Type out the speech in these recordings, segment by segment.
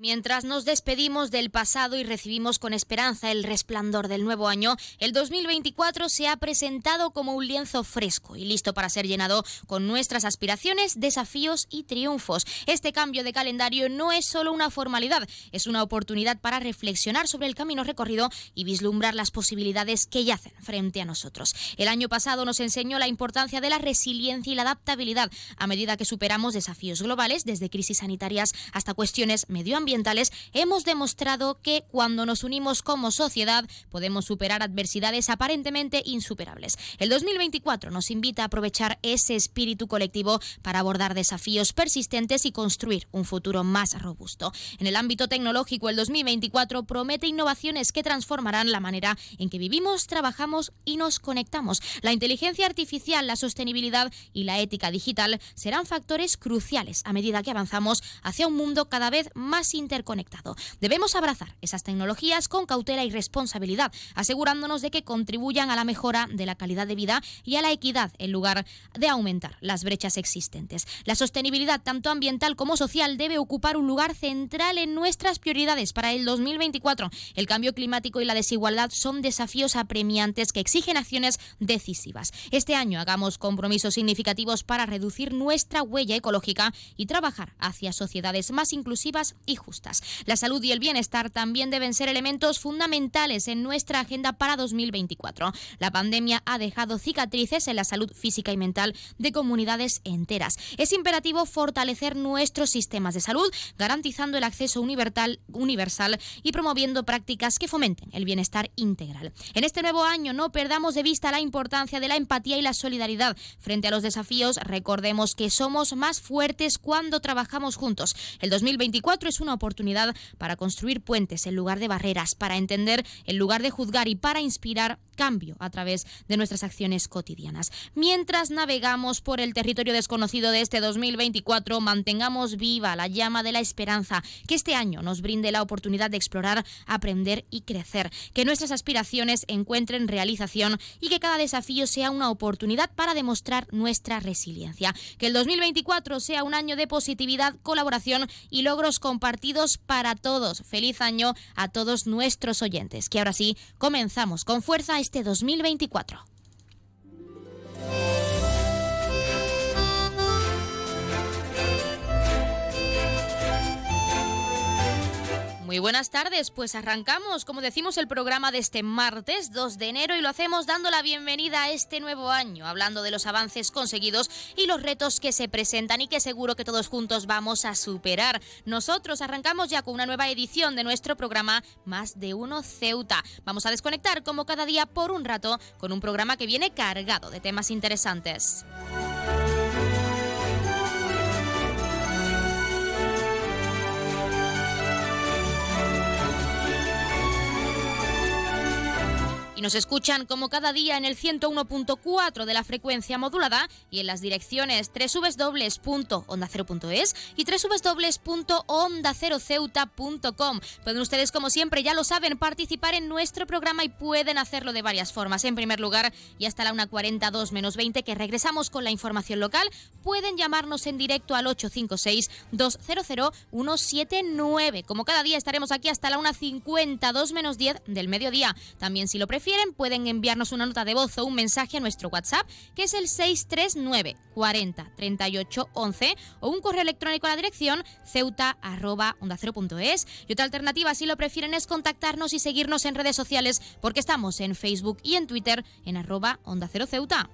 Mientras nos despedimos del pasado y recibimos con esperanza el resplandor del nuevo año, el 2024 se ha presentado como un lienzo fresco y listo para ser llenado con nuestras aspiraciones, desafíos y triunfos. Este cambio de calendario no es solo una formalidad, es una oportunidad para reflexionar sobre el camino recorrido y vislumbrar las posibilidades que yacen frente a nosotros. El año pasado nos enseñó la importancia de la resiliencia y la adaptabilidad a medida que superamos desafíos globales, desde crisis sanitarias hasta cuestiones medioambientales hemos demostrado que cuando nos unimos como sociedad podemos superar adversidades aparentemente insuperables. El 2024 nos invita a aprovechar ese espíritu colectivo para abordar desafíos persistentes y construir un futuro más robusto. En el ámbito tecnológico, el 2024 promete innovaciones que transformarán la manera en que vivimos, trabajamos y nos conectamos. La inteligencia artificial, la sostenibilidad y la ética digital serán factores cruciales a medida que avanzamos hacia un mundo cada vez más interconectado. Debemos abrazar esas tecnologías con cautela y responsabilidad, asegurándonos de que contribuyan a la mejora de la calidad de vida y a la equidad en lugar de aumentar las brechas existentes. La sostenibilidad, tanto ambiental como social, debe ocupar un lugar central en nuestras prioridades para el 2024. El cambio climático y la desigualdad son desafíos apremiantes que exigen acciones decisivas. Este año hagamos compromisos significativos para reducir nuestra huella ecológica y trabajar hacia sociedades más inclusivas y justas. La salud y el bienestar también deben ser elementos fundamentales en nuestra agenda para 2024. La pandemia ha dejado cicatrices en la salud física y mental de comunidades enteras. Es imperativo fortalecer nuestros sistemas de salud, garantizando el acceso universal, universal y promoviendo prácticas que fomenten el bienestar integral. En este nuevo año no perdamos de vista la importancia de la empatía y la solidaridad. Frente a los desafíos, recordemos que somos más fuertes cuando trabajamos juntos. El 2024 es una oportunidad para construir puentes en lugar de barreras, para entender en lugar de juzgar y para inspirar cambio a través de nuestras acciones cotidianas. Mientras navegamos por el territorio desconocido de este 2024, mantengamos viva la llama de la esperanza, que este año nos brinde la oportunidad de explorar, aprender y crecer, que nuestras aspiraciones encuentren realización y que cada desafío sea una oportunidad para demostrar nuestra resiliencia. Que el 2024 sea un año de positividad, colaboración y logros compartidos para todos. Feliz año a todos nuestros oyentes, que ahora sí comenzamos con fuerza este 2024. Muy buenas tardes, pues arrancamos, como decimos, el programa de este martes 2 de enero y lo hacemos dando la bienvenida a este nuevo año, hablando de los avances conseguidos y los retos que se presentan y que seguro que todos juntos vamos a superar. Nosotros arrancamos ya con una nueva edición de nuestro programa Más de Uno Ceuta. Vamos a desconectar como cada día por un rato con un programa que viene cargado de temas interesantes. Y nos escuchan como cada día en el 101.4 de la frecuencia modulada y en las direcciones www.ondacero.es y www.ondaceroceuta.com. Pueden ustedes, como siempre, ya lo saben, participar en nuestro programa y pueden hacerlo de varias formas. En primer lugar, y hasta la 1.42 menos 20 que regresamos con la información local, pueden llamarnos en directo al 856-200-179. Como cada día estaremos aquí hasta la 1.52 menos 10 del mediodía. También si lo prefieren, pueden enviarnos una nota de voz o un mensaje a nuestro WhatsApp, que es el 639 40 38 11, o un correo electrónico a la dirección ceuta Y otra alternativa, si lo prefieren, es contactarnos y seguirnos en redes sociales, porque estamos en Facebook y en Twitter en arroba onda cero ceuta.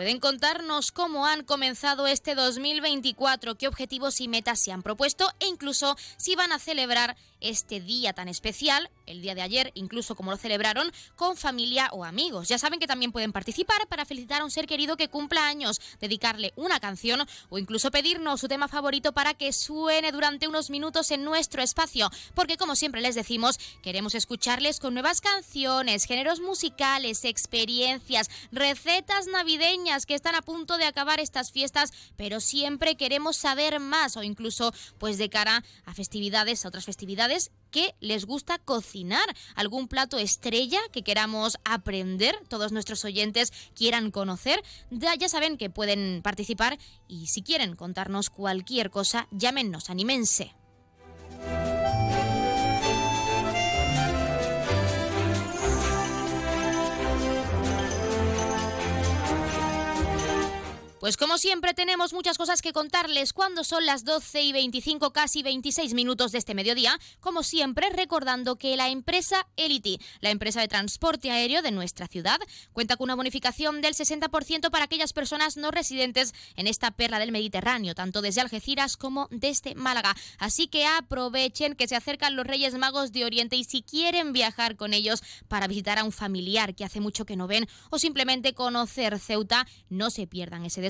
Pueden contarnos cómo han comenzado este 2024, qué objetivos y metas se han propuesto e incluso si van a celebrar este día tan especial, el día de ayer, incluso como lo celebraron, con familia o amigos. Ya saben que también pueden participar para felicitar a un ser querido que cumpla años, dedicarle una canción o incluso pedirnos su tema favorito para que suene durante unos minutos en nuestro espacio. Porque como siempre les decimos, queremos escucharles con nuevas canciones, géneros musicales, experiencias, recetas navideñas que están a punto de acabar estas fiestas, pero siempre queremos saber más o incluso pues de cara a festividades, a otras festividades que les gusta cocinar, algún plato estrella que queramos aprender, todos nuestros oyentes quieran conocer, ya, saben que pueden participar y si quieren contarnos cualquier cosa, llámenos, anímense. Pues como siempre tenemos muchas cosas que contarles cuando son las 12 y 25, casi 26 minutos de este mediodía, como siempre recordando que la empresa Elity, la empresa de transporte aéreo de nuestra ciudad, cuenta con una bonificación del 60% para aquellas personas no residentes en esta perla del Mediterráneo, tanto desde Algeciras como desde Málaga. Así que aprovechen que se acercan los Reyes Magos de Oriente y si quieren viajar con ellos para visitar a un familiar que hace mucho que no ven o simplemente conocer Ceuta, no se pierdan ese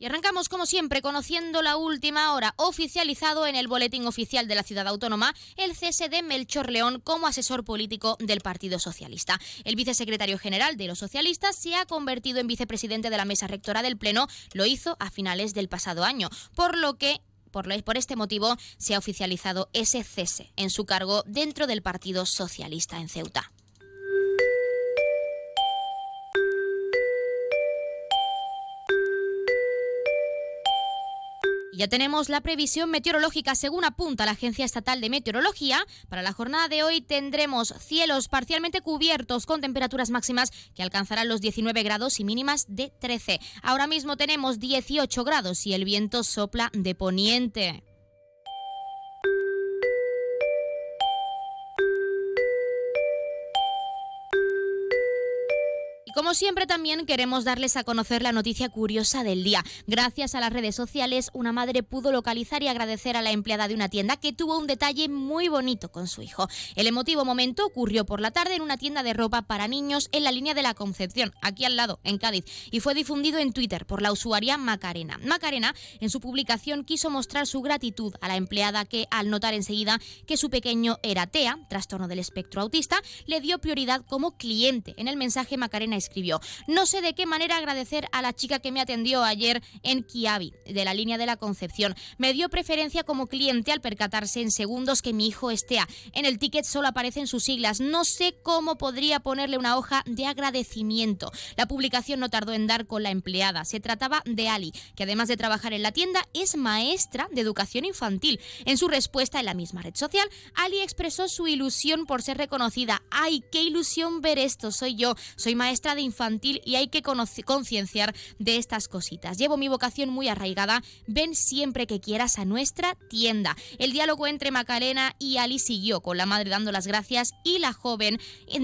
Y arrancamos como siempre conociendo la última hora, oficializado en el Boletín Oficial de la Ciudad Autónoma el cese de Melchor León como asesor político del Partido Socialista. El vicesecretario general de los socialistas se ha convertido en vicepresidente de la mesa rectora del Pleno, lo hizo a finales del pasado año, por lo que por, este motivo se ha oficializado ese cese en su cargo dentro del Partido Socialista en Ceuta. Ya tenemos la previsión meteorológica según apunta la Agencia Estatal de Meteorología. Para la jornada de hoy tendremos cielos parcialmente cubiertos con temperaturas máximas que alcanzarán los 19 grados y mínimas de 13. Ahora mismo tenemos 18 grados y el viento sopla de poniente. Como siempre también queremos darles a conocer la noticia curiosa del día. Gracias a las redes sociales, una madre pudo localizar y agradecer a la empleada de una tienda que tuvo un detalle muy bonito con su hijo. El emotivo momento ocurrió por la tarde en una tienda de ropa para niños en la línea de la Concepción, aquí al lado, en Cádiz, y fue difundido en Twitter por la usuaria Macarena. Macarena, en su publicación, quiso mostrar su gratitud a la empleada que, al notar enseguida que su pequeño era TEA, trastorno del espectro autista, le dio prioridad como cliente. En el mensaje, Macarena escribió, no sé de qué manera agradecer a la chica que me atendió ayer en Kiabi, de la línea de la Concepción. Me dio preferencia como cliente al percatarse en segundos que mi hijo estea. En el ticket solo aparecen sus siglas. No sé cómo podría ponerle una hoja de agradecimiento. La publicación no tardó en dar con la empleada. Se trataba de Ali, que además de trabajar en la tienda, es maestra de educación infantil. En su respuesta en la misma red social, Ali expresó su ilusión por ser reconocida. ¡Ay, qué ilusión ver esto! Soy yo. Soy maestra de infantil y hay que concienciar de estas cositas. Llevo mi vocación muy arraigada. Ven siempre que quieras a nuestra tienda. El diálogo entre Macarena y Ali siguió con la madre dando las gracias y la joven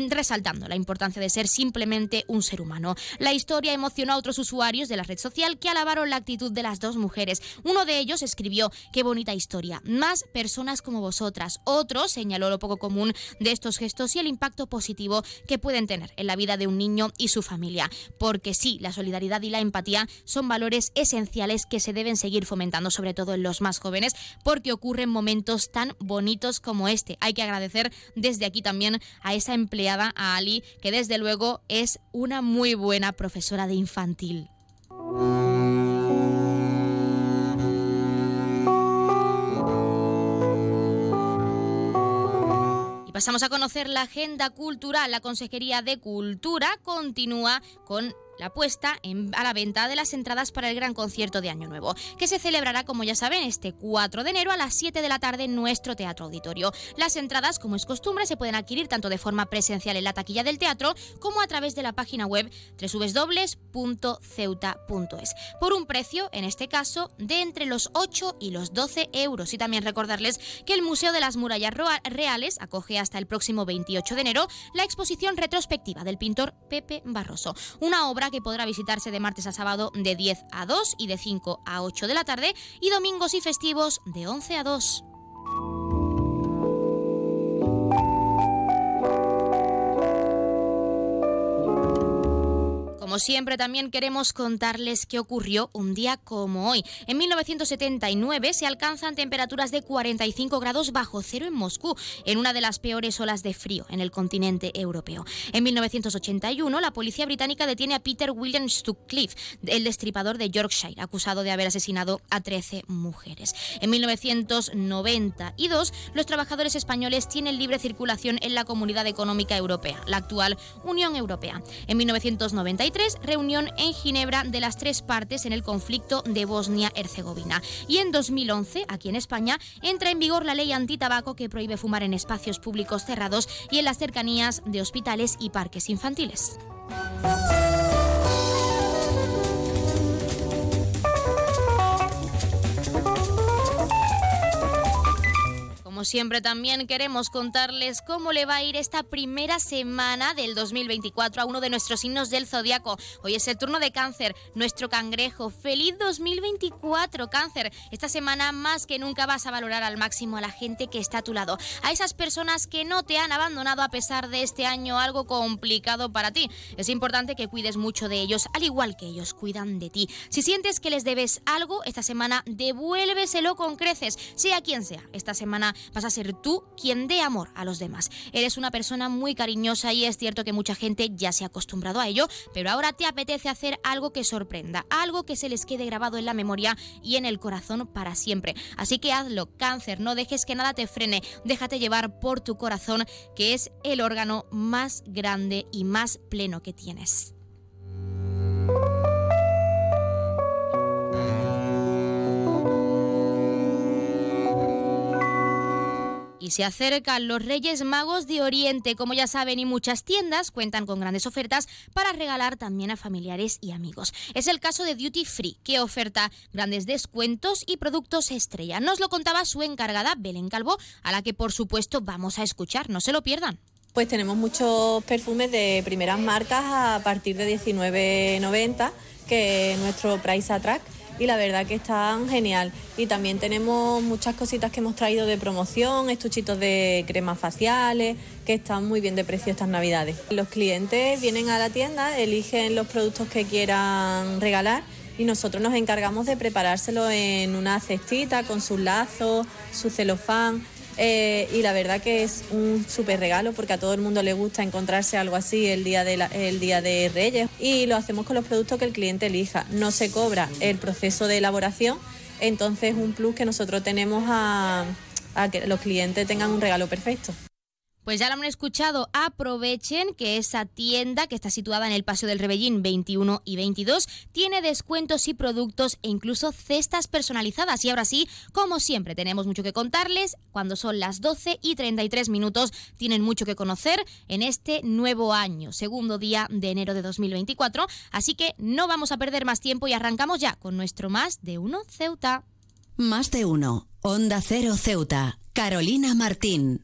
resaltando la importancia de ser simplemente un ser humano. La historia emocionó a otros usuarios de la red social que alabaron la actitud de las dos mujeres. Uno de ellos escribió, qué bonita historia, más personas como vosotras. Otro señaló lo poco común de estos gestos y el impacto positivo que pueden tener en la vida de un niño su familia. Porque sí, la solidaridad y la empatía son valores esenciales que se deben seguir fomentando, sobre todo en los más jóvenes, porque ocurren momentos tan bonitos como este. Hay que agradecer desde aquí también a esa empleada, a Ali, que desde luego es una muy buena profesora de infantil. Pasamos a conocer la agenda cultural. La Consejería de Cultura continúa con la puesta a la venta de las entradas para el gran concierto de Año Nuevo, que se celebrará, como ya saben, este 4 de enero a las 7 de la tarde en nuestro Teatro Auditorio. Las entradas, como es costumbre, se pueden adquirir tanto de forma presencial en la taquilla del teatro como a través de la página web www.ceuta.es, por un precio, en este caso, de entre los 8 y los 12 euros. Y también recordarles que el Museo de las Murallas Reales acoge hasta el próximo 28 de enero la exposición retrospectiva del pintor Pepe Barroso, una obra que podrá visitarse de martes a sábado de 10 a 2 y de 5 a 8 de la tarde y domingos y festivos de 11 a 2. Como siempre, también queremos contarles qué ocurrió un día como hoy. En 1979 se alcanzan temperaturas de 45 grados bajo cero en Moscú, en una de las peores olas de frío en el continente europeo. En 1981, la policía británica detiene a Peter William Stuckcliffe, el destripador de Yorkshire, acusado de haber asesinado a 13 mujeres. En 1992, los trabajadores españoles tienen libre circulación en la Comunidad Económica Europea, la actual Unión Europea. En 1993, reunión en Ginebra de las tres partes en el conflicto de Bosnia-Herzegovina. Y en 2011, aquí en España, entra en vigor la ley antitabaco que prohíbe fumar en espacios públicos cerrados y en las cercanías de hospitales y parques infantiles. Como siempre también queremos contarles cómo le va a ir esta primera semana del 2024 a uno de nuestros signos del zodiaco. Hoy es el turno de cáncer, nuestro cangrejo. ¡Feliz 2024, cáncer! Esta semana más que nunca vas a valorar al máximo a la gente que está a tu lado, a esas personas que no te han abandonado a pesar de este año algo complicado para ti. Es importante que cuides mucho de ellos, al igual que ellos cuidan de ti. Si sientes que les debes algo, esta semana devuélveselo con creces, sea quien sea. Esta semana vas a ser tú quien dé amor a los demás. Eres una persona muy cariñosa y es cierto que mucha gente ya se ha acostumbrado a ello, pero ahora te apetece hacer algo que sorprenda, algo que se les quede grabado en la memoria y en el corazón para siempre. Así que hazlo, cáncer, no dejes que nada te frene, déjate llevar por tu corazón, que es el órgano más grande y más pleno que tienes. Y se acercan los Reyes Magos de Oriente. Como ya saben, y muchas tiendas cuentan con grandes ofertas para regalar también a familiares y amigos. Es el caso de Duty Free, que oferta grandes descuentos y productos estrella. Nos lo contaba su encargada, Belén Calvo, a la que por supuesto vamos a escuchar. No se lo pierdan. Pues tenemos muchos perfumes de primeras marcas a partir de 19.90, que es nuestro Price Attract y la verdad que están genial. Y también tenemos muchas cositas que hemos traído de promoción, estuchitos de cremas faciales, que están muy bien de precio estas navidades. Los clientes vienen a la tienda, eligen los productos que quieran regalar y nosotros nos encargamos de preparárselo en una cestita con sus lazos, su celofán eh, y la verdad que es un súper regalo porque a todo el mundo le gusta encontrarse algo así el día, de el día de Reyes y lo hacemos con los productos que el cliente elija. No se cobra el proceso de elaboración, entonces es un plus que nosotros tenemos a que los clientes tengan un regalo perfecto. Pues ya lo han escuchado, aprovechen que esa tienda que está situada en el Paseo del Rebellín 21 y 22 tiene descuentos y productos e incluso cestas personalizadas. Y ahora sí, como siempre, tenemos mucho que contarles. Cuando son las 12 y 33 minutos, tienen mucho que conocer en este nuevo año, segundo día de enero de 2024. Así que no vamos a perder más tiempo y arrancamos ya con nuestro Más de Uno Ceuta. Más de Uno, Onda Cero Ceuta, Carolina Martín.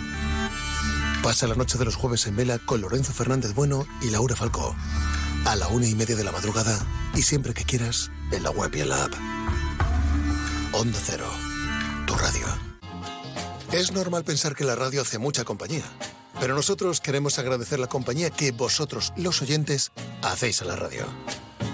Pasa la noche de los jueves en vela con Lorenzo Fernández Bueno y Laura Falcó. A la una y media de la madrugada y siempre que quieras en la web y en la app. Onda Cero, tu radio. Es normal pensar que la radio hace mucha compañía, pero nosotros queremos agradecer la compañía que vosotros, los oyentes, hacéis a la radio.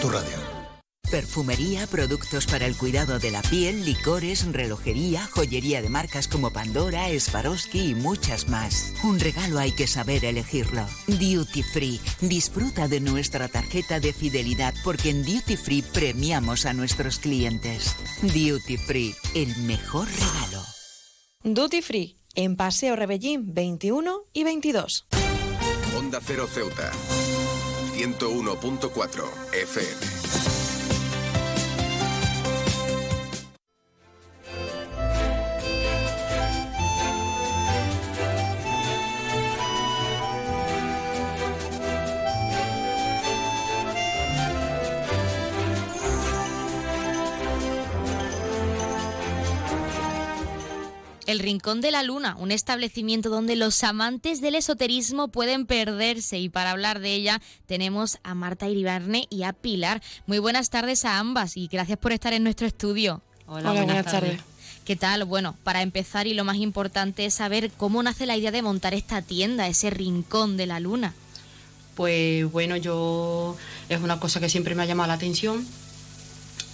tu radio. Perfumería, productos para el cuidado de la piel, licores, relojería, joyería de marcas como Pandora, Swarovski y muchas más. Un regalo hay que saber elegirlo. Duty Free. Disfruta de nuestra tarjeta de fidelidad porque en Duty Free premiamos a nuestros clientes. Duty Free, el mejor regalo. Duty Free, en Paseo Rebellín 21 y 22. Onda Cero Ceuta. 101.4 FM. El Rincón de la Luna, un establecimiento donde los amantes del esoterismo pueden perderse y para hablar de ella tenemos a Marta Iribarne y a Pilar. Muy buenas tardes a ambas y gracias por estar en nuestro estudio. Hola, buenas, tardes. ¿Qué tal? Bueno, para empezar y lo más importante es saber cómo nace la idea de montar esta tienda, ese Rincón de la Luna. Pues bueno, yo es una cosa que siempre me ha llamado la atención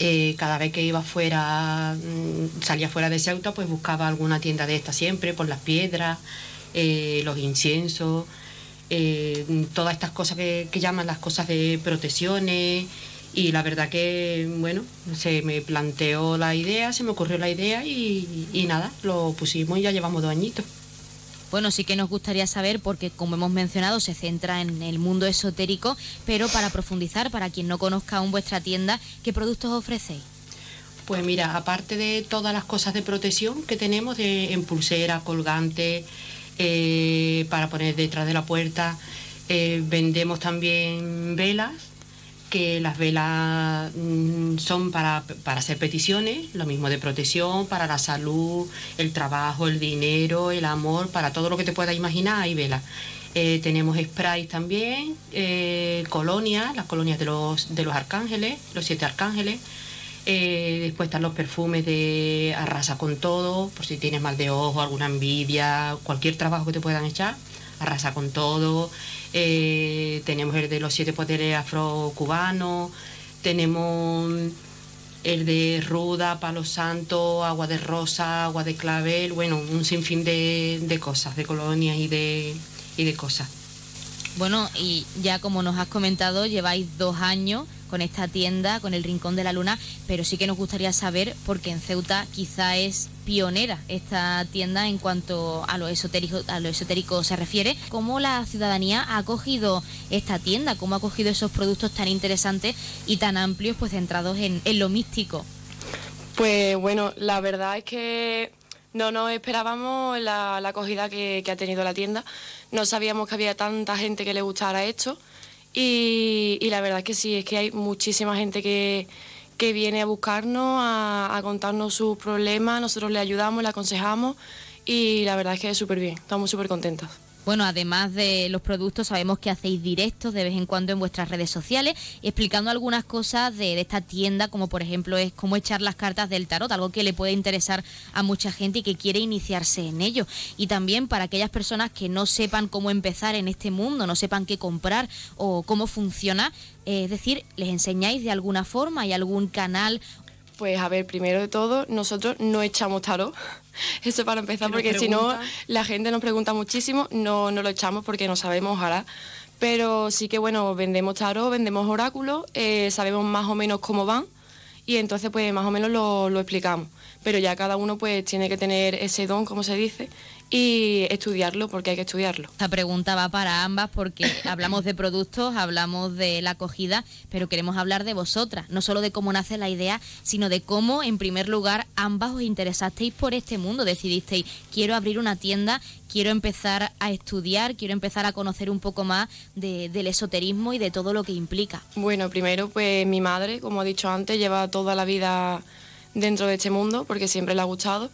eh, cada vez que iba fuera, mm, salía fuera de Ceuta, pues buscaba alguna tienda de esta siempre, por las piedras, eh, los inciensos, eh, todas estas cosas que, llaman las cosas de protecciones. Y la verdad que, bueno, se me planteó la idea, se me ocurrió la idea y, y nada, lo pusimos y ya llevamos dos añitos. Bueno, sí que nos gustaría saber, porque como hemos mencionado, se centra en el mundo esotérico, pero para profundizar, para quien no conozca aún vuestra tienda, ¿qué productos ofrecéis? Pues mira, aparte de todas las cosas de protección que tenemos, de, en pulsera, colgante, eh, para poner detrás de la puerta, eh, vendemos también velas que las velas mm, son para, hacer peticiones, lo mismo de protección, para la salud, el trabajo, el dinero, el amor, para todo lo que te puedas imaginar hay velas. Eh, tenemos sprays también, eh, colonias, las colonias de los, de los arcángeles, los siete arcángeles. Eh, después están los perfumes de arrasa con todo, por si tienes mal de ojo, alguna envidia, cualquier trabajo que te puedan echar, arrasa con todo. Eh, tenemos el de los siete poderes afro-cubanos, tenemos el de ruda, palo santo, agua de rosa, agua de clavel, bueno, un sinfín de, de cosas, de colonias y de, y de cosas. Bueno, y ya como nos has comentado, lleváis dos años con esta tienda, con el Rincón de la Luna, pero sí que nos gustaría saber, porque en Ceuta quizá es pionera esta tienda en cuanto a lo esotérico, a lo esotérico se refiere, cómo la ciudadanía ha acogido esta tienda, cómo ha acogido esos productos tan interesantes y tan amplios, pues centrados en, lo místico. Pues bueno, la verdad es que no nos esperábamos la, acogida que, que, ha tenido la tienda. No sabíamos que había tanta gente que le gustara esto. Y, la verdad es que sí, es que hay muchísima gente que, viene a buscarnos, a, contarnos sus problemas, nosotros le ayudamos, le aconsejamos y la verdad es que es súper bien, estamos súper contentos. Bueno, además de los productos, sabemos que hacéis directos de vez en cuando en vuestras redes sociales, explicando algunas cosas de, esta tienda, como por ejemplo es cómo echar las cartas del tarot, algo que le puede interesar a mucha gente y que quiere iniciarse en ello. Y también para aquellas personas que no sepan cómo empezar en este mundo, no sepan qué comprar o cómo funciona, es decir, les enseñáis de alguna forma, hay algún canal pues a ver, primero de todo, nosotros no echamos tarot. Eso para empezar, porque si no, la gente nos pregunta muchísimo, no, no lo echamos porque no sabemos, ojalá. Pero sí que, bueno, vendemos tarot, vendemos oráculos, eh, sabemos más o menos cómo van y entonces pues más o menos lo, lo explicamos. Pero ya cada uno pues tiene que tener ese don, como se dice, y estudiarlo porque hay que estudiarlo. Esta pregunta va para ambas porque hablamos de productos, hablamos de la acogida, pero queremos hablar de vosotras, no solo de cómo nace la idea, sino de cómo en primer lugar ambas os interesasteis por este mundo, decidisteis quiero abrir una tienda, quiero empezar a estudiar, quiero empezar a conocer un poco más del esoterismo y de todo lo que implica. Bueno, primero pues mi madre, como he dicho antes, lleva toda la vida dentro de este mundo porque siempre le ha gustado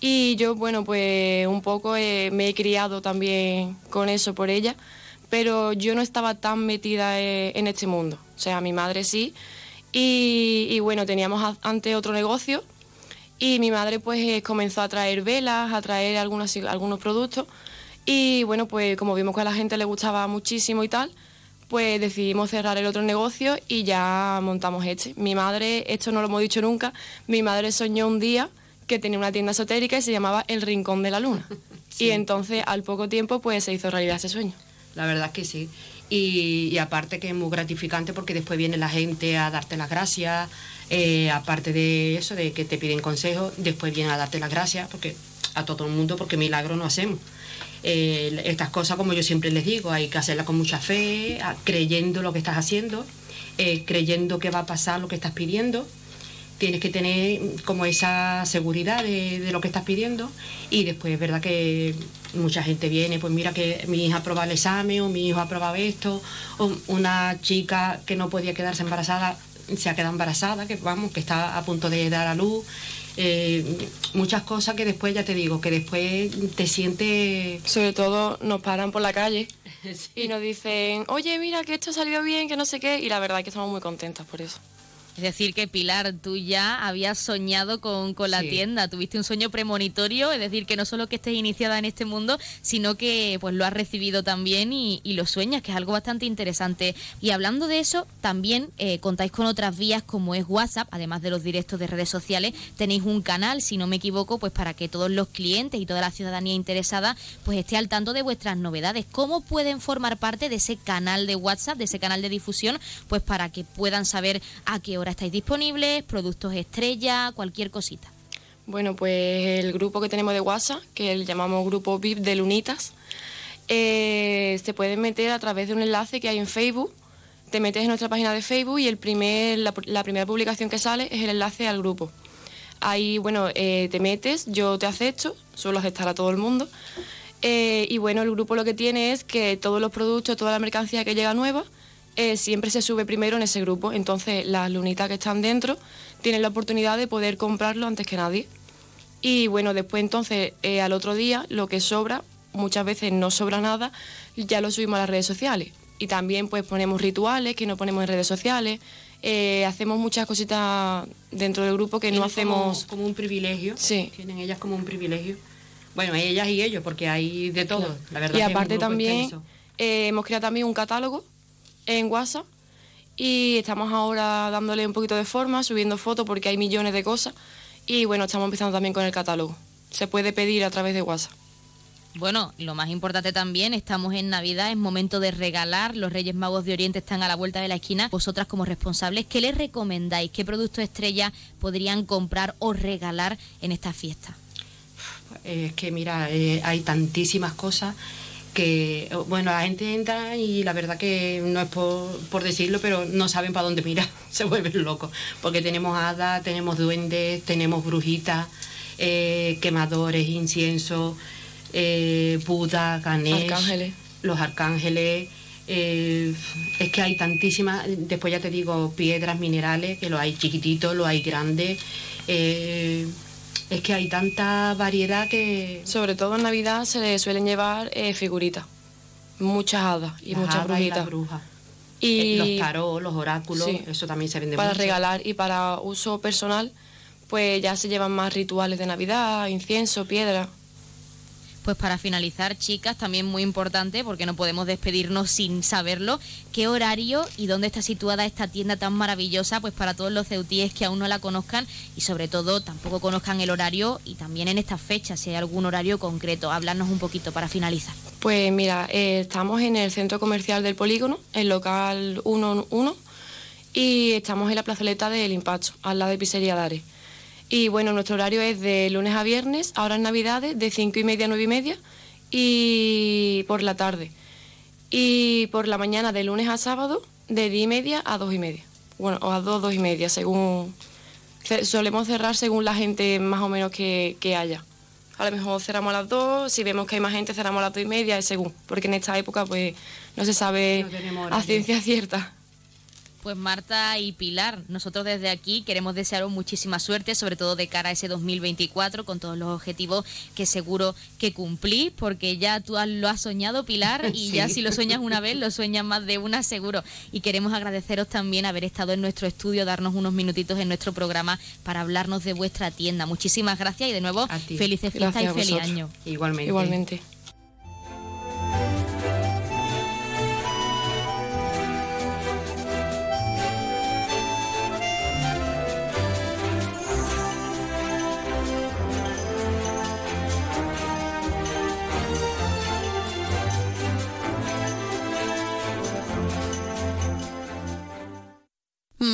y yo, bueno, pues un poco eh, me he criado también con eso por ella, pero yo no estaba tan metida eh, en este mundo. O sea, mi madre sí. Y, bueno, teníamos antes otro negocio y mi madre pues eh, comenzó a traer velas, a traer algunos, algunos productos. Y bueno, pues como vimos que a la gente le gustaba muchísimo y tal, pues decidimos cerrar el otro negocio y ya montamos este. Mi madre, esto no lo hemos dicho nunca, mi madre soñó un día que tenía una tienda esotérica y se llamaba El Rincón de la Luna. Y entonces al poco tiempo pues se hizo realidad ese sueño. La verdad es que sí. Y, aparte que es muy gratificante porque después viene la gente a darte las gracias, eh, aparte de eso, de que te piden consejos, después vienen a darte las gracias, porque a todo el mundo, porque milagro no hacemos. Eh, estas cosas, como yo siempre les digo, hay que hacerlas con mucha fe, creyendo lo que estás haciendo, eh, creyendo que va a pasar lo que estás pidiendo tienes que tener como esa seguridad de, lo que estás pidiendo y después es verdad que mucha gente viene, pues mira que mi hija ha aprobado el examen o mi hijo ha aprobado esto, o una chica que no podía quedarse embarazada se ha quedado embarazada, que vamos, que está a punto de dar a luz. Eh, muchas cosas que después, ya te digo, que después te sientes... Sobre todo nos paran por la calle y nos dicen, oye, mira que esto salió bien, que no sé qué, y la verdad es que estamos muy contentas por eso. Es decir, que Pilar, tú ya habías soñado con, la tienda, tuviste un sueño premonitorio, es decir, que no solo que estés iniciada en este mundo, sino que pues lo has recibido también y, lo sueñas, que es algo bastante interesante. Y hablando de eso, también eh, contáis con otras vías como es WhatsApp, además de los directos de redes sociales, tenéis un canal, si no me equivoco, pues para que todos los clientes y toda la ciudadanía interesada pues esté al tanto de vuestras novedades. ¿Cómo pueden formar parte de ese canal de WhatsApp, de ese canal de difusión, pues para que puedan saber a qué hora estáis disponibles, productos estrella, cualquier cosita. Bueno, pues el grupo que tenemos de WhatsApp, que el llamamos grupo VIP de Lunitas, eh, se puede meter a través de un enlace que hay en Facebook. Te metes en nuestra página de Facebook y el primer, la, primera publicación que sale es el enlace al grupo. Ahí, bueno, eh, te metes, yo te acepto, suelo aceptar a todo el mundo. Eh, y bueno, el grupo lo que tiene es que todos los productos, toda la mercancía que llega nueva, eh, siempre se sube primero en ese grupo. Entonces las lunitas que están dentro tienen la oportunidad de poder comprarlo antes que nadie. Y bueno, después entonces eh, al otro día lo que sobra, muchas veces no sobra nada, ya lo subimos a las redes sociales. Y también pues ponemos rituales que no ponemos en redes sociales. Eh, hacemos muchas cositas dentro del grupo que no hacemos... Como, un privilegio. Sí. Tienen ellas como un privilegio. Bueno, ellas y ellos, porque hay de todo. La verdad y aparte también hemos creado también un catálogo en WhatsApp y estamos ahora dándole un poquito de forma, subiendo fotos porque hay millones de cosas y bueno, estamos empezando también con el catálogo. Se puede pedir a través de WhatsApp. Bueno, lo más importante también, estamos en Navidad, es momento de regalar, los Reyes Magos de Oriente están a la vuelta de la esquina. Vosotras como responsables, ¿qué les recomendáis? ¿Qué producto estrella podrían comprar o regalar en esta fiesta? Es que mira, eh, hay tantísimas cosas que, bueno, la gente entra y la verdad que no es por, decirlo, pero no saben para dónde mirar, se vuelven locos, porque tenemos hadas, tenemos duendes, tenemos brujitas, eh, quemadores, incienso, eh, Buda, arcángeles. los arcángeles. Eh, es que hay tantísimas, después ya te digo, piedras, minerales, que lo hay chiquititos, lo hay grandes. Eh, Es que hay tanta variedad que... Sobre todo en Navidad se le suelen llevar eh, figuritas, muchas hadas y muchas brujitas. Y, eh, los tarot, los oráculos, eso también se vende Para regalar y para uso personal, pues ya se llevan más rituales de Navidad, incienso, piedra. Pues para finalizar, chicas, también muy importante, porque no podemos despedirnos sin saberlo, qué horario y dónde está situada esta tienda tan maravillosa, pues para todos los ceutíes que aún no la conozcan y sobre todo tampoco conozcan el horario y también en estas fechas, si hay algún horario concreto. Hablarnos un poquito para finalizar. Pues mira, eh, estamos en el centro comercial del Polígono, el local 11, y estamos en la plazoleta del Impacho, al lado de Pizzería Dare. Y bueno, nuestro horario es de lunes a viernes, ahora en Navidades, de 5 y media a 9 y media, y por la tarde. Y por la mañana, de lunes a sábado, de 10 y media a 2 y media. Bueno, o a 2, 2 y media, según. Solemos cerrar según la gente más o menos que, que haya. A lo mejor cerramos a las 2, si vemos que hay más gente cerramos a las 2 y media, según. Porque en esta época, pues, no se sabe a ciencia cierta. Pues Marta y Pilar, nosotros desde aquí queremos desearos muchísima suerte, sobre todo de cara a ese 2024, con todos los objetivos que seguro que cumplís, porque ya tú lo has soñado, Pilar, y ya si lo sueñas una vez, lo sueñas más de una seguro. Y queremos agradeceros también haber estado en nuestro estudio, darnos unos minutitos en nuestro programa para hablarnos de vuestra tienda. Muchísimas gracias y de nuevo, felices fiestas y feliz año. Igualmente. Igualmente.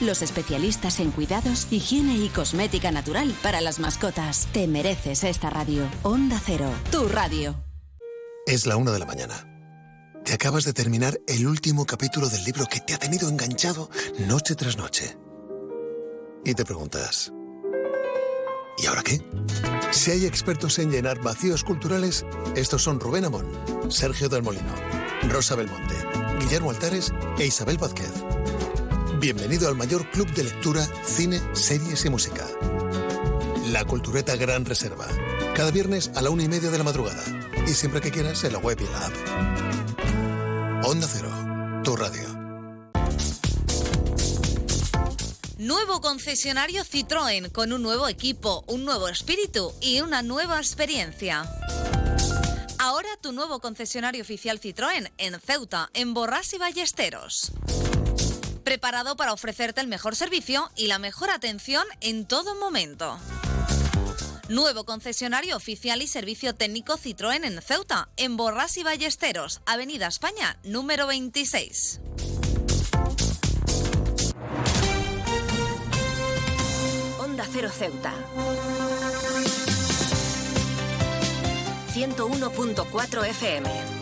Los especialistas en cuidados, higiene y cosmética natural para las mascotas. Te mereces esta radio. Onda Cero, tu radio. Es la una de la mañana. Te acabas de terminar el último capítulo del libro que te ha tenido enganchado noche tras noche. Y te preguntas, ¿y ahora qué? Si hay expertos en llenar vacíos culturales, estos son Rubén Amón, Sergio del Molino, Rosa Belmonte, Guillermo Altares e Isabel Vázquez. Bienvenido al mayor club de lectura, cine, series y música. La Cultureta Gran Reserva. Cada viernes a la una y media de la madrugada. Y siempre que quieras en la web y en la app. Onda Cero, tu radio. Nuevo concesionario Citroën con un nuevo equipo, un nuevo espíritu y una nueva experiencia. Ahora tu nuevo concesionario oficial Citroën en Ceuta, en Borras y Ballesteros preparado para ofrecerte el mejor servicio y la mejor atención en todo momento. Nuevo concesionario oficial y servicio técnico Citroën en Ceuta, en Borras y Ballesteros, Avenida España, número 26. Cero Ceuta. 101.4 FM.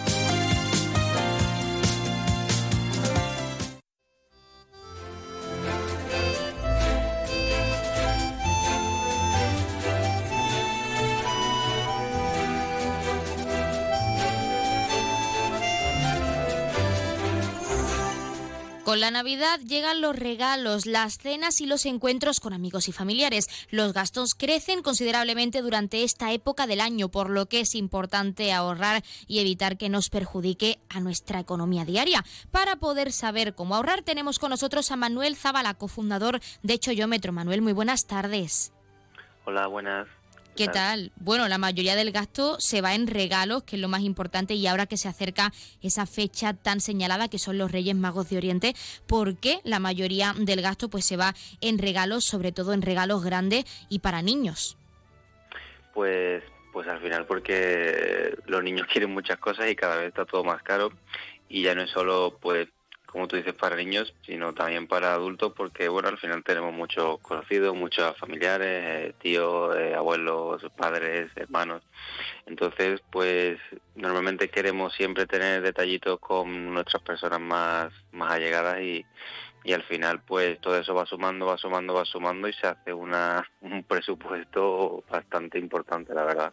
Con la Navidad llegan los regalos, las cenas y los encuentros con amigos y familiares. Los gastos crecen considerablemente durante esta época del año, por lo que es importante ahorrar y evitar que nos perjudique a nuestra economía diaria. Para poder saber cómo ahorrar, tenemos con nosotros a Manuel Zabala, cofundador de Choyómetro. Manuel, muy buenas tardes. Hola, buenas. ¿Qué tal? Bueno, la mayoría del gasto se va en regalos, que es lo más importante, y ahora que se acerca esa fecha tan señalada que son los Reyes Magos de Oriente, ¿por qué la mayoría del gasto pues se va en regalos, sobre todo en regalos grandes y para niños? Pues pues al final porque los niños quieren muchas cosas y cada vez está todo más caro y ya no es solo pues como tú dices, para niños, sino también para adultos, porque bueno, al final tenemos muchos conocidos, muchos familiares, eh, tíos, eh, abuelos, padres, hermanos. Entonces, pues normalmente queremos siempre tener detallitos con nuestras personas más, más allegadas y, y al final pues todo eso va sumando, va sumando, va sumando y se hace una, un presupuesto bastante importante, la verdad.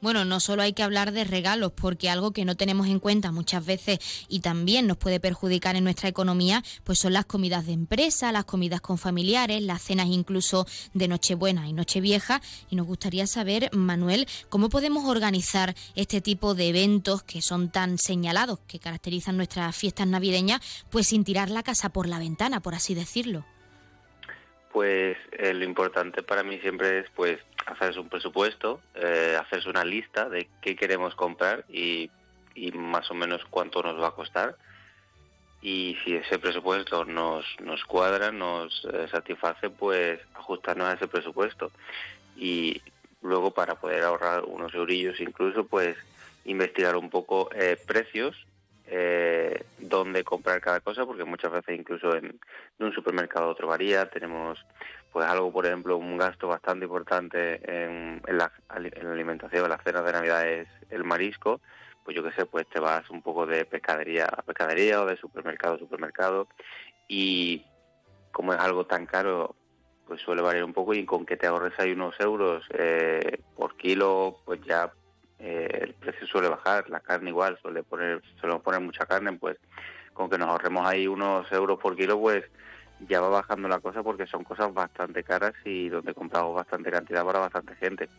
Bueno, no solo hay que hablar de regalos, porque algo que no tenemos en cuenta muchas veces y también nos puede perjudicar en nuestra economía, pues son las comidas de empresa, las comidas con familiares, las cenas incluso de Nochebuena y Nochevieja. Y nos gustaría saber, Manuel, cómo podemos organizar este tipo de eventos que son tan señalados, que caracterizan nuestras fiestas navideñas, pues sin tirar la casa por la ventana, por así decirlo. Pues eh, lo importante para mí siempre es pues hacerse un presupuesto, eh, hacerse una lista de qué queremos comprar y, más o menos cuánto nos va a costar. Y si ese presupuesto nos, cuadra, nos eh, satisface, pues ajustarnos a ese presupuesto. Y luego para poder ahorrar unos eurillos incluso, pues investigar un poco precios eh, dónde comprar cada cosa, porque muchas veces incluso en, un supermercado otro varía. Tenemos pues algo, por ejemplo, un gasto bastante importante en, la, alimentación, en la cena de Navidad es el marisco. Pues yo qué sé, pues te vas un poco de pescadería a pescadería o de supermercado a supermercado. Y como es algo tan caro, pues suele variar un poco y con que te ahorres ahí unos euros eh, por kilo, pues ya eh, el precio suele bajar, la carne igual, suele poner, suele poner mucha carne, pues con que nos ahorremos ahí unos euros por kilo, pues ya va bajando la cosa porque son cosas bastante caras y donde compramos bastante cantidad para bastante gente.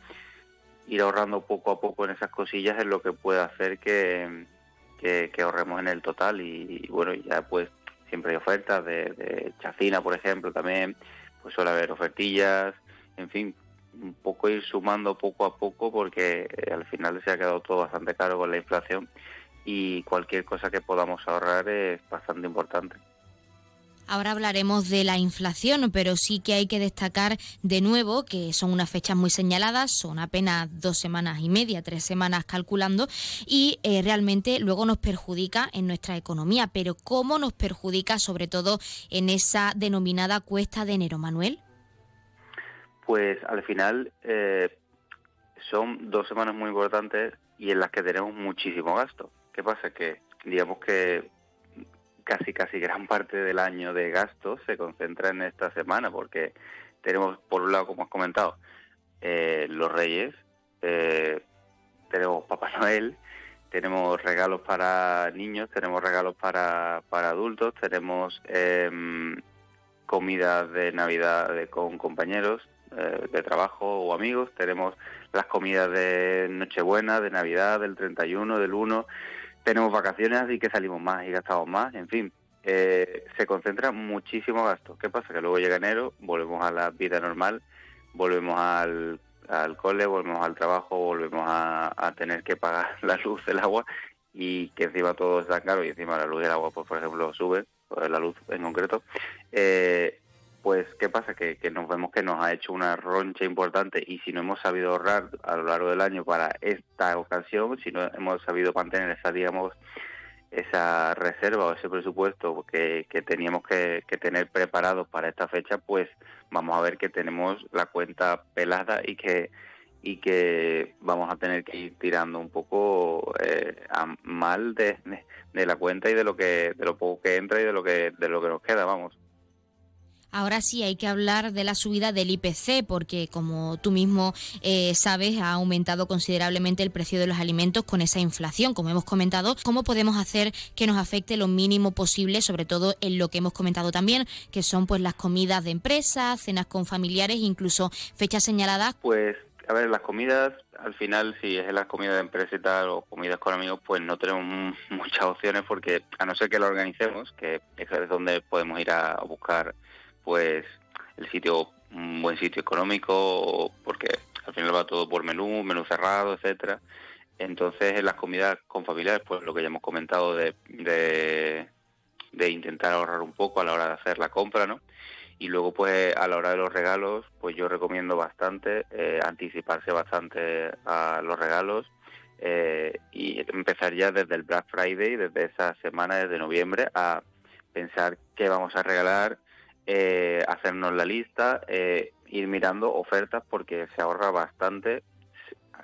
Ir ahorrando poco a poco en esas cosillas es lo que puede hacer que, que, ahorremos en el total y, bueno, ya pues siempre hay ofertas de, de chacina, por ejemplo, también, pues suele haber ofertillas, en fin, un poco ir sumando poco a poco porque eh, al final se ha quedado todo bastante caro con la inflación y cualquier cosa que podamos ahorrar es bastante importante. Ahora hablaremos de la inflación, pero sí que hay que destacar de nuevo que son unas fechas muy señaladas, son apenas dos semanas y media, tres semanas calculando, y eh, realmente luego nos perjudica en nuestra economía. Pero ¿cómo nos perjudica sobre todo en esa denominada cuesta de enero, Manuel? Pues al final eh, son dos semanas muy importantes y en las que tenemos muchísimo gasto. ¿Qué pasa? Que digamos que casi casi gran parte del año de gasto se concentra en esta semana porque tenemos por un lado, como has comentado, eh, los Reyes, eh, tenemos Papá Noel, tenemos regalos para niños, tenemos regalos para, para adultos, tenemos eh, comidas de Navidad con compañeros, eh, de trabajo o amigos, tenemos las comidas de Nochebuena, de Navidad, del 31, del 1, tenemos vacaciones y que salimos más y gastamos más, en fin, eh, se concentra muchísimo gasto. ¿Qué pasa? Que luego llega enero, volvemos a la vida normal, volvemos al, al cole, volvemos al trabajo, volvemos a, tener que pagar la luz, el agua y que encima todo está caro y encima la luz y el agua, pues, por ejemplo, sube, pues, la luz en concreto. Eh, pues ¿qué pasa? Que, nos vemos que nos ha hecho una roncha importante y si no hemos sabido ahorrar a lo largo del año para esta ocasión, si no hemos sabido mantener esa, digamos, esa reserva o ese presupuesto que, que teníamos que, que, tener preparado para esta fecha, pues vamos a ver que tenemos la cuenta pelada y que y que vamos a tener que ir tirando un poco eh, a mal de, de, la cuenta y de lo que de lo poco que entra y de lo que de lo que nos queda, vamos. Ahora sí hay que hablar de la subida del IPC porque, como tú mismo eh, sabes, ha aumentado considerablemente el precio de los alimentos con esa inflación. Como hemos comentado, ¿cómo podemos hacer que nos afecte lo mínimo posible, sobre todo en lo que hemos comentado también, que son pues las comidas de empresa, cenas con familiares, incluso fechas señaladas? Pues a ver, las comidas, al final, si es las comidas de empresa y tal, o comidas con amigos, pues no tenemos muchas opciones porque, a no ser que lo organicemos, que es donde podemos ir a buscar pues el sitio, un buen sitio económico, porque al final va todo por menú, menú cerrado, etcétera. Entonces, en las comidas con familiares, pues lo que ya hemos comentado de, de, intentar ahorrar un poco a la hora de hacer la compra, ¿no? Y luego, pues a la hora de los regalos, pues yo recomiendo bastante eh, anticiparse bastante a los regalos eh, y empezar ya desde el Black Friday, desde esa semana, desde noviembre, a pensar qué vamos a regalar, eh, hacernos la lista, eh, ir mirando ofertas porque se ahorra bastante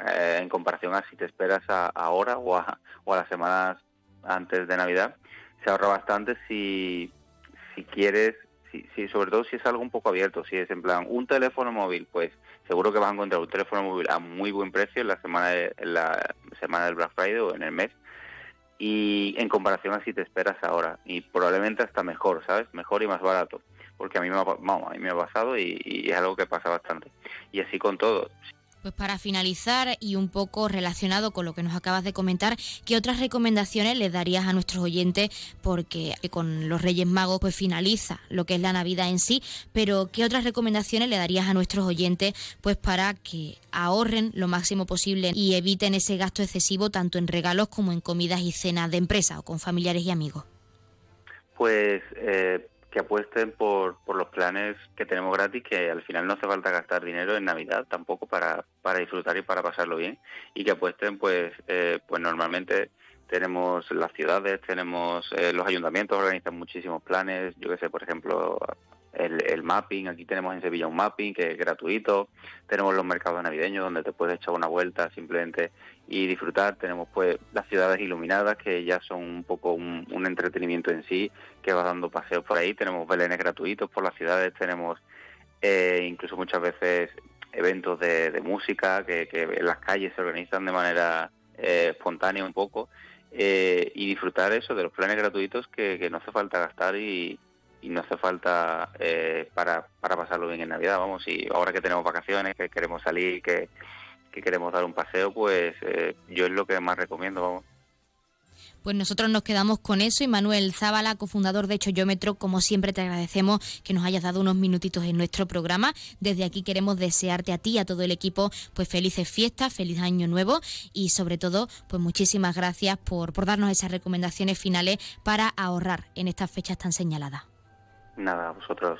eh, en comparación a si te esperas a, ahora o a, o a las semanas antes de Navidad. Se ahorra bastante si, si quieres, si, sobre todo si es algo un poco abierto, si es en plan un teléfono móvil, pues seguro que vas a encontrar un teléfono móvil a muy buen precio en la semana, en la semana del Black Friday o en el mes y en comparación a si te esperas ahora y probablemente hasta mejor, ¿sabes? Mejor y más barato porque a mí me ha, a mí me ha pasado y, es algo que pasa bastante. Y así con todo. Pues para finalizar y un poco relacionado con lo que nos acabas de comentar, ¿qué otras recomendaciones le darías a nuestros oyentes? Porque con los Reyes Magos pues finaliza lo que es la Navidad en sí, pero ¿qué otras recomendaciones le darías a nuestros oyentes pues para que ahorren lo máximo posible y eviten ese gasto excesivo tanto en regalos como en comidas y cenas de empresa o con familiares y amigos? Pues eh, que apuesten por, por los planes que tenemos gratis, que al final no hace falta gastar dinero en Navidad tampoco para, para disfrutar y para pasarlo bien, y que apuesten pues, eh, pues normalmente tenemos las ciudades, tenemos eh, los ayuntamientos organizan muchísimos planes, yo que sé, por ejemplo, el, mapping, aquí tenemos en Sevilla un mapping que es gratuito, tenemos los mercados navideños donde te puedes echar una vuelta simplemente y disfrutar, tenemos pues las ciudades iluminadas que ya son un poco un, entretenimiento en sí, que va dando paseos por ahí, tenemos belenes gratuitos por las ciudades, tenemos eh, incluso muchas veces eventos de, música que, en las calles se organizan de manera eh, espontánea un poco. Eh, y disfrutar eso de los planes gratuitos que, que no hace falta gastar y, no hace falta eh, para, para pasarlo bien en Navidad, vamos, y ahora que tenemos vacaciones, que queremos salir, que, que queremos dar un paseo, pues eh, yo es lo que más recomiendo, vamos. Pues nosotros nos quedamos con eso y Manuel Zábala, cofundador de Choyómetro, como siempre te agradecemos que nos hayas dado unos minutitos en nuestro programa. Desde aquí queremos desearte a ti y a todo el equipo pues felices fiestas, feliz año nuevo y sobre todo pues muchísimas gracias por, por darnos esas recomendaciones finales para ahorrar en estas fechas tan señaladas. Nada, vosotros.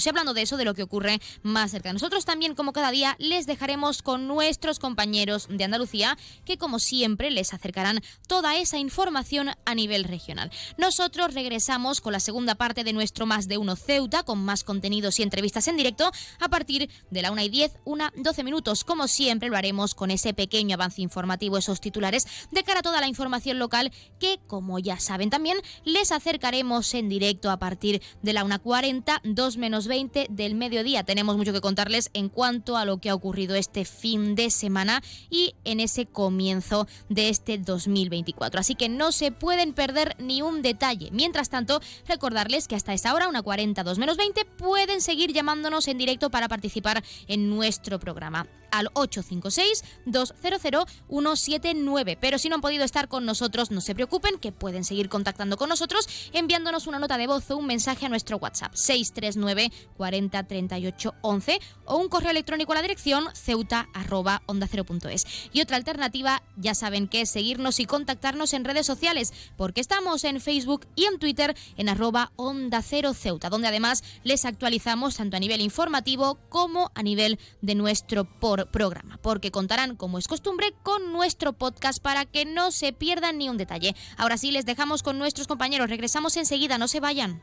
Y hablando de eso, de lo que ocurre más cerca nosotros, también como cada día les dejaremos con nuestros compañeros de Andalucía, que como siempre les acercarán toda esa información a nivel regional. Nosotros regresamos con la segunda parte de nuestro Más de Uno Ceuta, con más contenidos y entrevistas en directo a partir de la 1 y 10, una 12 minutos. Como siempre lo haremos con ese pequeño avance informativo, esos titulares de cara a toda la información local que, como ya saben también, les acercaremos en directo a partir de la 1.40, 2 menos menos 20 del mediodía. Tenemos mucho que contarles en cuanto a lo que ha ocurrido este fin de semana y en ese comienzo de este 2024. Así que no se pueden perder ni un detalle. Mientras tanto, recordarles que hasta esa hora, una 42 menos 20, pueden seguir llamándonos en directo para participar en nuestro programa al 856-200-179. Pero si no han podido estar con nosotros, no se preocupen, que pueden seguir contactando con nosotros enviándonos una nota de voz o un mensaje a nuestro WhatsApp 639 40 38 11 o un correo electrónico a la dirección ceuta arroba onda Y otra alternativa, ya saben que es seguirnos y contactarnos en redes sociales, porque estamos en Facebook y en Twitter en arroba onda cero ceuta, donde además les actualizamos tanto a nivel informativo como a nivel de nuestro por programa, porque contarán, como es costumbre, con nuestro podcast para que no se pierdan ni un detalle. Ahora sí, les dejamos con nuestros compañeros. Regresamos enseguida, no se vayan.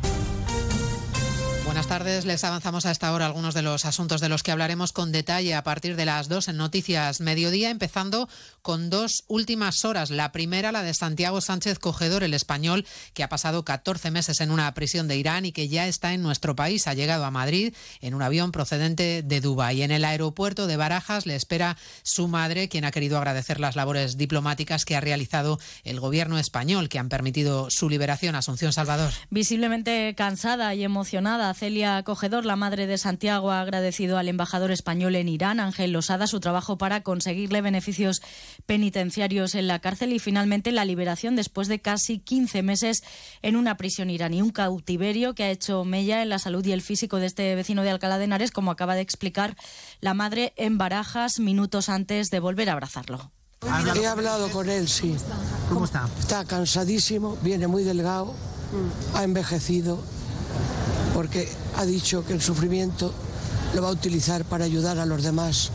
Buenas tardes, les avanzamos a esta hora algunos de los asuntos de los que hablaremos con detalle a partir de las dos en Noticias Mediodía, empezando con dos últimas horas. La primera, la de Santiago Sánchez Cogedor, el español, que ha pasado 14 meses en una prisión de Irán y que ya está en nuestro país. Ha llegado a Madrid en un avión procedente de Dubái. En el aeropuerto de Barajas le espera su madre, quien ha querido agradecer las labores diplomáticas que ha realizado el gobierno español, que han permitido su liberación. Asunción Salvador. Visiblemente cansada y emocionada, Celia Acogedor, la madre de Santiago, ha agradecido al embajador español en Irán, Ángel Losada, su trabajo para conseguirle beneficios penitenciarios en la cárcel y finalmente la liberación después de casi 15 meses en una prisión iraní. Un cautiverio que ha hecho mella en la salud y el físico de este vecino de Alcalá de Henares, como acaba de explicar la madre en Barajas minutos antes de volver a abrazarlo. He hablado con él, sí. ¿Cómo está? Está cansadísimo, viene muy delgado, ha envejecido porque ha dicho que el sufrimiento lo va a utilizar para ayudar a los demás,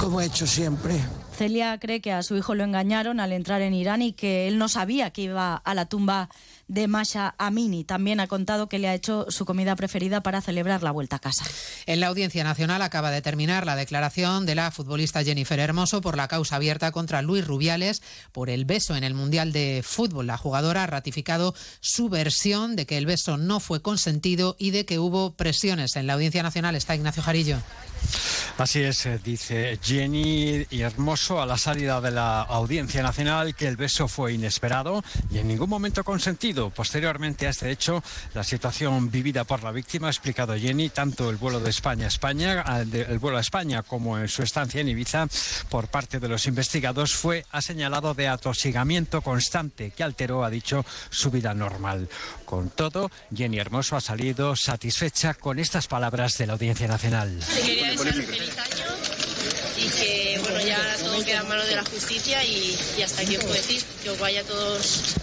como ha hecho siempre. Celia cree que a su hijo lo engañaron al entrar en Irán y que él no sabía que iba a la tumba de Masha Amini. También ha contado que le ha hecho su comida preferida para celebrar la vuelta a casa. En la Audiencia Nacional acaba de terminar la declaración de la futbolista Jennifer Hermoso por la causa abierta contra Luis Rubiales por el beso en el Mundial de Fútbol. La jugadora ha ratificado su versión de que el beso no fue consentido y de que hubo presiones. En la Audiencia Nacional está Ignacio Jarillo. Así es, eh, dice Jenny y Hermoso a la salida de la Audiencia Nacional que el beso fue inesperado y en ningún momento consentido. Posteriormente a este hecho, la situación vivida por la víctima, ha explicado Jenny, tanto el vuelo de España a España, el vuelo a España como en su estancia en Ibiza, por parte de los investigados, fue ha señalado de atosigamiento constante que alteró, ha dicho, su vida normal. Con todo, Jenny Hermoso ha salido satisfecha con estas palabras de la Audiencia Nacional y que bueno ya todo queda en manos de la justicia y, hasta aquí os puedo decir que os vaya a todos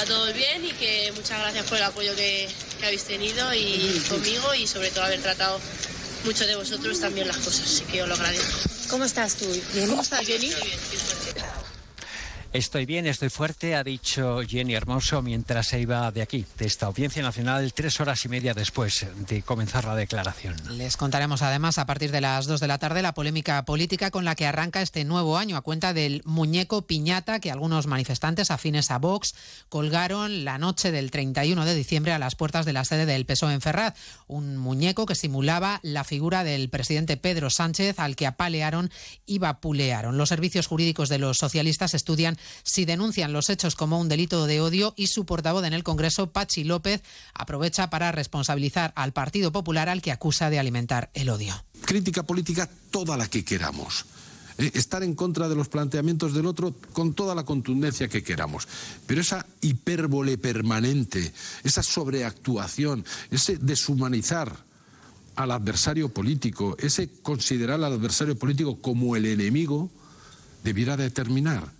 a todos bien y que muchas gracias por el apoyo que, habéis tenido y conmigo y sobre todo haber tratado mucho de vosotros también las cosas, así que os lo agradezco. ¿Cómo estás tú? ¿Cómo estás, Jenny? Estoy bien, estoy fuerte, ha dicho Jenny Hermoso mientras se iba de aquí, de esta Audiencia Nacional, tres horas y media después de comenzar la declaración. Les contaremos además a partir de las dos de la tarde la polémica política con la que arranca este nuevo año a cuenta del muñeco piñata que algunos manifestantes afines a Vox colgaron la noche del 31 de diciembre a las puertas de la sede del PSOE en Ferraz. Un muñeco que simulaba la figura del presidente Pedro Sánchez al que apalearon y vapulearon. Los servicios jurídicos de los socialistas estudian si denuncian los hechos como un delito de odio y su portavoz en el Congreso, Pachi López, aprovecha para responsabilizar al Partido Popular al que acusa de alimentar el odio. Crítica política toda la que queramos. Eh, estar en contra de los planteamientos del otro con toda la contundencia que queramos. Pero esa hipérbole permanente, esa sobreactuación, ese deshumanizar al adversario político, ese considerar al adversario político como el enemigo, debiera determinar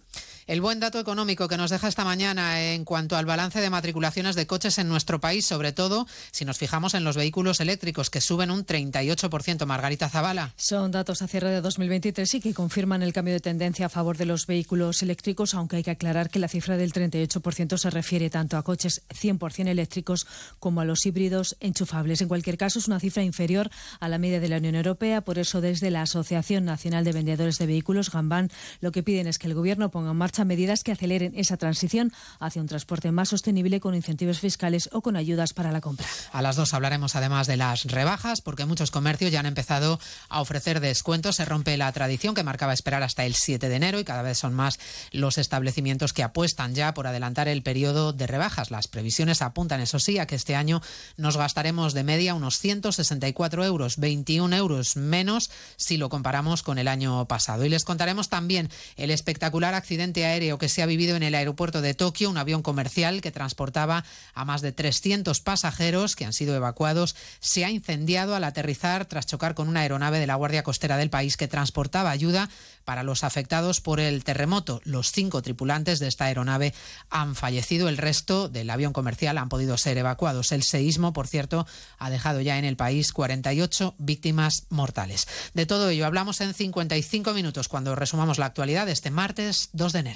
El buen dato económico que nos deja esta mañana en cuanto al balance de matriculaciones de coches en nuestro país, sobre todo si nos fijamos en los vehículos eléctricos, que suben un 38%. Margarita Zavala. Son datos a cierre de 2023 y que confirman el cambio de tendencia a favor de los vehículos eléctricos, aunque hay que aclarar que la cifra del 38% se refiere tanto a coches 100% eléctricos como a los híbridos enchufables. En cualquier caso, es una cifra inferior a la media de la Unión Europea. Por eso, desde la Asociación Nacional de Vendedores de Vehículos, Gambán, lo que piden es que el Gobierno ponga en marcha medidas que aceleren esa transición hacia un transporte más sostenible con incentivos fiscales o con ayudas para la compra. A las dos hablaremos además de las rebajas, porque muchos comercios ya han empezado a ofrecer descuentos. Se rompe la tradición que marcaba esperar hasta el 7 de enero y cada vez son más los establecimientos que apuestan ya por adelantar el periodo de rebajas. Las previsiones apuntan, eso sí, a que este año nos gastaremos de media unos 164 euros, 21 euros menos si lo comparamos con el año pasado. Y les contaremos también el espectacular accidente aéreo que se ha vivido en el aeropuerto de Tokio, un avión comercial que transportaba a más de 300 pasajeros que han sido evacuados, se ha incendiado al aterrizar tras chocar con una aeronave de la Guardia Costera del país que transportaba ayuda para los afectados por el terremoto. Los cinco tripulantes de esta aeronave han fallecido. El resto del avión comercial han podido ser evacuados. El seísmo, por cierto, ha dejado ya en el país 48 víctimas mortales. De todo ello hablamos en 55 minutos cuando resumamos la actualidad este martes 2 de enero.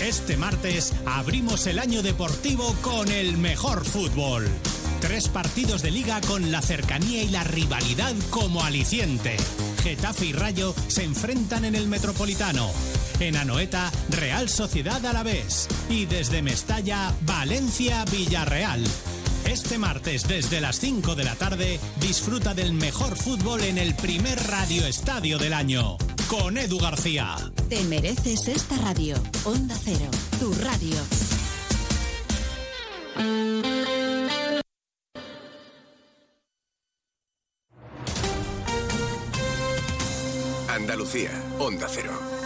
Este martes abrimos el año deportivo con el mejor fútbol. Tres partidos de liga con la cercanía y la rivalidad como aliciente. Getafe y Rayo se enfrentan en el Metropolitano. En Anoeta, Real Sociedad Alavés. Y desde Mestalla, Valencia Villarreal. Este martes desde las 5 de la tarde disfruta del mejor fútbol en el primer radio estadio del año. Con Edu García. Te mereces esta radio. Onda Cero, tu radio. Andalucía, Onda Cero.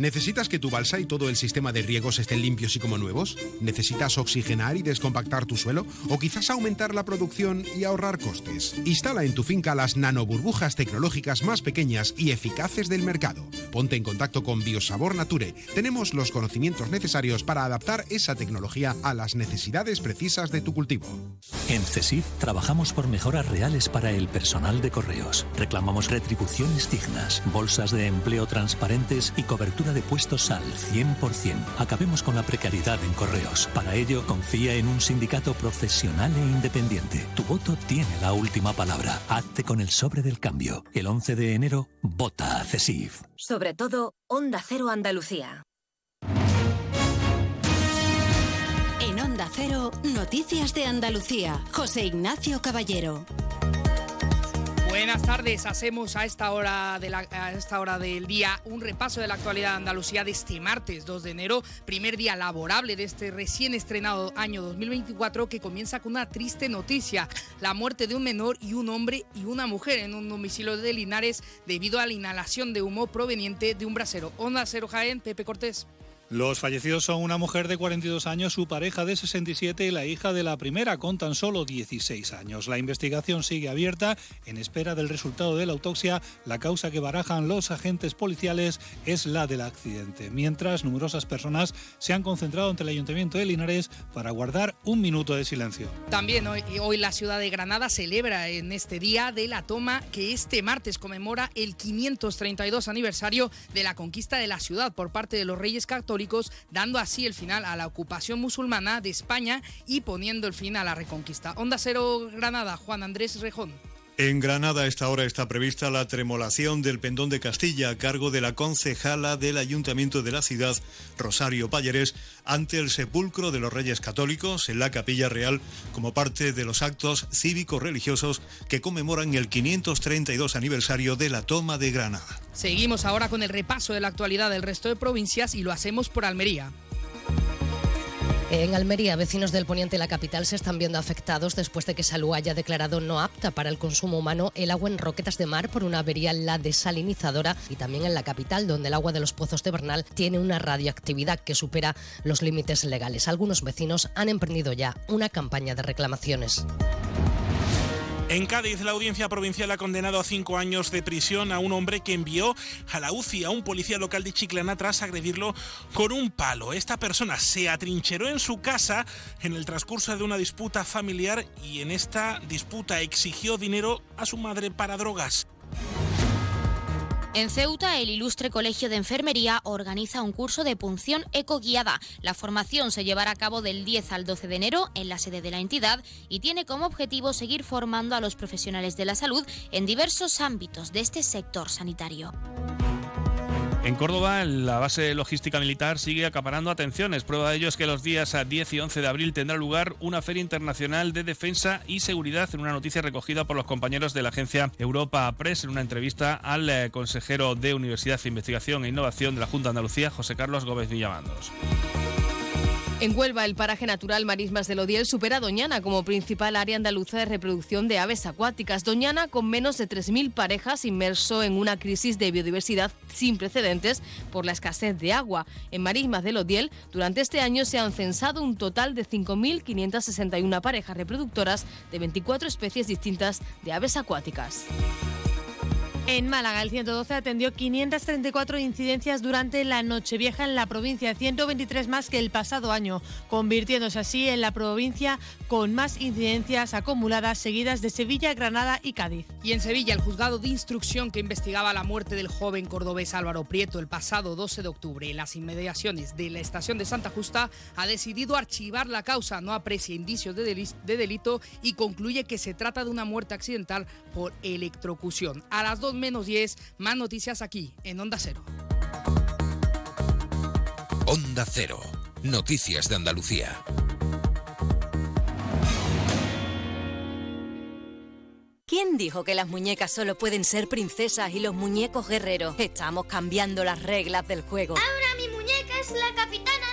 ¿Necesitas que tu balsa y todo el sistema de riegos estén limpios y como nuevos? ¿Necesitas oxigenar y descompactar tu suelo? ¿O quizás aumentar la producción y ahorrar costes? Instala en tu finca las nanoburbujas tecnológicas más pequeñas y eficaces del mercado. Ponte en contacto con Biosabor Nature. Tenemos los conocimientos necesarios para adaptar esa tecnología a las necesidades precisas de tu cultivo. En CESIF trabajamos por mejoras reales para el personal de correos. Reclamamos retribuciones dignas, bolsas de empleo transparentes y cobertura de puestos al 100%. Acabemos con la precariedad en correos. Para ello, confía en un sindicato profesional e independiente. Tu voto tiene la última palabra. Hazte con el sobre del cambio. El 11 de enero, vota a CESIF. Sobre todo, Onda Cero Andalucía. En Onda Cero, Noticias de Andalucía. José Ignacio Caballero. Buenas tardes, hacemos a esta, hora de esta hora del día un repaso de la actualidad de Andalucía de este martes 2 de enero, primer día laborable de este recién estrenado año 2024 que comienza con una triste noticia, la muerte de un menor y un hombre y una mujer en un domicilio de Linares debido a la inhalación de humo proveniente de un brasero. Onda Cero Jaén, Pepe Cortés. Los fallecidos son una mujer de 42 años, su pareja de 67 y la hija de la primera con tan solo 16 años. La investigación sigue abierta en espera del resultado de la autopsia. La causa que barajan los agentes policiales es la del accidente. Mientras, numerosas personas se han concentrado ante el Ayuntamiento de Linares para guardar un minuto de silencio. También hoy, hoy la ciudad de Granada celebra en este día de la toma que este martes conmemora el 532 aniversario de la conquista de la ciudad por parte de los reyes católicos dando así el final a la ocupación musulmana de España y poniendo el fin a la reconquista. Onda Cero Granada, Juan Andrés Rejón. En Granada a esta hora está prevista la tremolación del pendón de Castilla a cargo de la concejala del Ayuntamiento de la ciudad, Rosario Palleres, ante el sepulcro de los Reyes Católicos en la Capilla Real como parte de los actos cívicos religiosos que conmemoran el 532 aniversario de la toma de Granada. Seguimos ahora con el repaso de la actualidad del resto de provincias y lo hacemos por Almería. En Almería, vecinos del poniente de la capital se están viendo afectados después de que Salud haya declarado no apta para el consumo humano el agua en Roquetas de Mar por una avería en la desalinizadora y también en la capital, donde el agua de los pozos de Bernal tiene una radioactividad que supera los límites legales. Algunos vecinos han emprendido ya una campaña de reclamaciones. En Cádiz, la audiencia provincial ha condenado a cinco años de prisión a un hombre que envió a la UCI a un policía local de Chiclana tras agredirlo con un palo. Esta persona se atrincheró en su casa en el transcurso de una disputa familiar y en esta disputa exigió dinero a su madre para drogas. En Ceuta, el ilustre Colegio de Enfermería organiza un curso de punción ecoguiada. La formación se llevará a cabo del 10 al 12 de enero en la sede de la entidad y tiene como objetivo seguir formando a los profesionales de la salud en diversos ámbitos de este sector sanitario. En Córdoba, la base logística militar sigue acaparando atenciones. Prueba de ello es que los días 10 y 11 de abril tendrá lugar una Feria Internacional de Defensa y Seguridad, en una noticia recogida por los compañeros de la agencia Europa Press en una entrevista al eh, consejero de Universidad, Investigación e Innovación de la Junta de Andalucía, José Carlos Gómez Villamandos. En Huelva, el paraje natural Marismas del Odiel supera a Doñana como principal área andaluza de reproducción de aves acuáticas. Doñana, con menos de 3.000 parejas, inmerso en una crisis de biodiversidad sin precedentes por la escasez de agua. En Marismas del Odiel, durante este año se han censado un total de 5.561 parejas reproductoras de 24 especies distintas de aves acuáticas. En Málaga, el 112 atendió 534 incidencias durante la Nochevieja en la provincia, 123 más que el pasado año, convirtiéndose así en la provincia con más incidencias acumuladas seguidas de Sevilla, Granada y Cádiz. Y en Sevilla, el juzgado de instrucción que investigaba la muerte del joven cordobés Álvaro Prieto el pasado 12 de octubre en las inmediaciones de la estación de Santa Justa ha decidido archivar la causa, no aprecia indicios de, de delito y concluye que se trata de una muerte accidental por electrocución. A las dos menos 10, más noticias aquí en Onda Cero. Onda Cero, noticias de Andalucía. ¿Quién dijo que las muñecas solo pueden ser princesas y los muñecos guerreros? Estamos cambiando las reglas del juego. Ahora mi muñeca es la capitana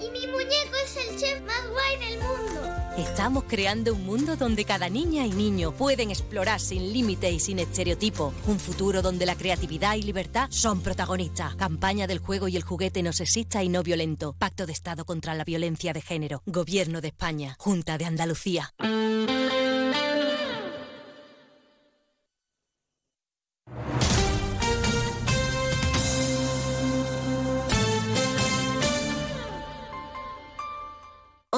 y mi muñeco es el chef más guay del mundo. Estamos creando un mundo donde cada niña y niño pueden explorar sin límite y sin estereotipo. Un futuro donde la creatividad y libertad son protagonistas. Campaña del juego y el juguete no sexista y no violento. Pacto de Estado contra la violencia de género. Gobierno de España. Junta de Andalucía.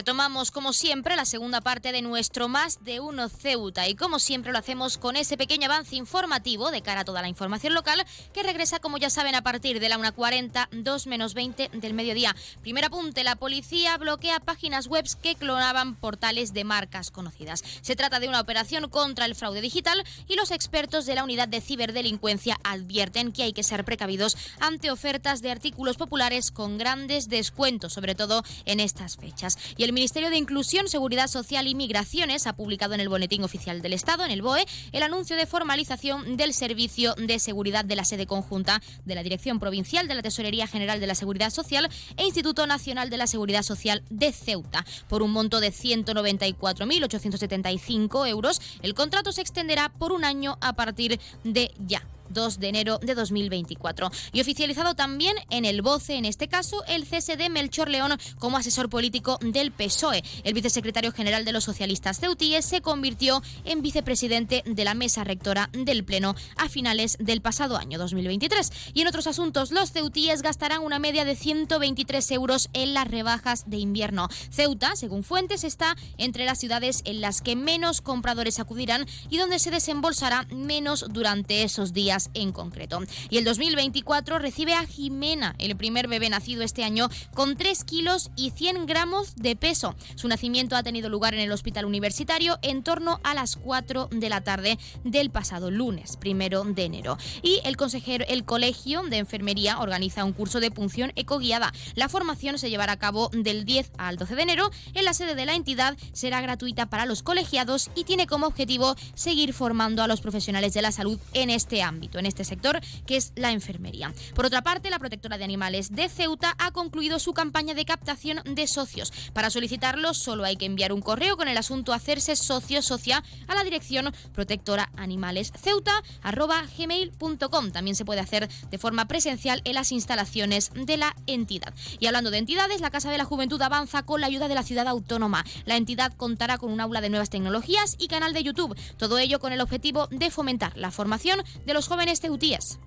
Retomamos como siempre la segunda parte de nuestro Más de Uno Ceuta y como siempre lo hacemos con ese pequeño avance informativo de cara a toda la información local que regresa como ya saben a partir de la 1.40, 2 menos 20 del mediodía. Primer apunte, la policía bloquea páginas web que clonaban portales de marcas conocidas. Se trata de una operación contra el fraude digital y los expertos de la unidad de ciberdelincuencia advierten que hay que ser precavidos ante ofertas de artículos populares con grandes descuentos, sobre todo en estas fechas. Y Ministerio de Inclusión, Seguridad Social y Migraciones ha publicado en el Boletín Oficial del Estado, en el BOE, el anuncio de formalización del Servicio de Seguridad de la sede conjunta de la Dirección Provincial de la Tesorería General de la Seguridad Social e Instituto Nacional de la Seguridad Social de Ceuta. Por un monto de 194.875 euros, el contrato se extenderá por un año a partir de ya. 2 de enero de 2024. Y oficializado también en el BOCE, en este caso, el cese Melchor León como asesor político del PSOE. El vicesecretario general de los socialistas ceutíes se convirtió en vicepresidente de la mesa rectora del Pleno a finales del pasado año 2023. Y en otros asuntos, los ceutíes gastarán una media de 123 euros en las rebajas de invierno. Ceuta, según fuentes, está entre las ciudades en las que menos compradores acudirán y donde se desembolsará menos durante esos días en concreto. Y el 2024 recibe a Jimena, el primer bebé nacido este año, con 3 kilos y 100 gramos de peso. Su nacimiento ha tenido lugar en el hospital universitario en torno a las 4 de la tarde del pasado lunes, primero de enero. Y el consejero, el colegio de enfermería organiza un curso de punción ecoguiada. La formación se llevará a cabo del 10 al 12 de enero en la sede de la entidad. Será gratuita para los colegiados y tiene como objetivo seguir formando a los profesionales de la salud en este ámbito. En este sector, que es la enfermería. Por otra parte, la protectora de animales de Ceuta ha concluido su campaña de captación de socios. Para solicitarlo, solo hay que enviar un correo con el asunto hacerse socio socia a la dirección protectora animales gmail.com. También se puede hacer de forma presencial en las instalaciones de la entidad. Y hablando de entidades, la Casa de la Juventud avanza con la ayuda de la ciudad autónoma. La entidad contará con un aula de nuevas tecnologías y canal de YouTube. Todo ello con el objetivo de fomentar la formación de los jóvenes teutíes.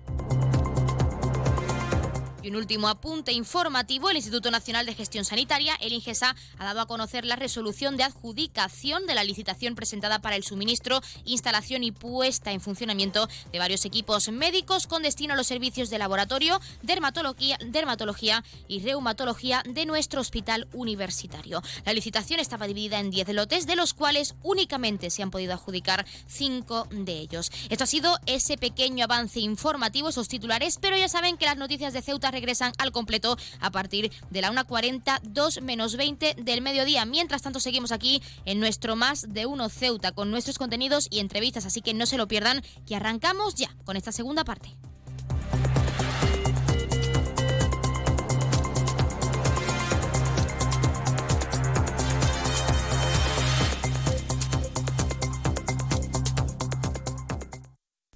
Y un último apunte informativo, el Instituto Nacional de Gestión Sanitaria, el INGESA, ha dado a conocer la resolución de adjudicación de la licitación presentada para el suministro, instalación y puesta en funcionamiento de varios equipos médicos con destino a los servicios de laboratorio, dermatología, dermatología y reumatología de nuestro hospital universitario. La licitación estaba dividida en 10 lotes, de los cuales únicamente se han podido adjudicar 5 de ellos. Esto ha sido ese pequeño avance informativo, esos titulares, pero ya saben que las noticias de Ceuta regresan al completo a partir de la 1.40, 2 menos 20 del mediodía. Mientras tanto, seguimos aquí en nuestro Más de Uno Ceuta con nuestros contenidos y entrevistas, así que no se lo pierdan, que arrancamos ya con esta segunda parte.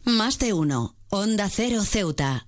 Más de uno. Onda Cero Ceuta.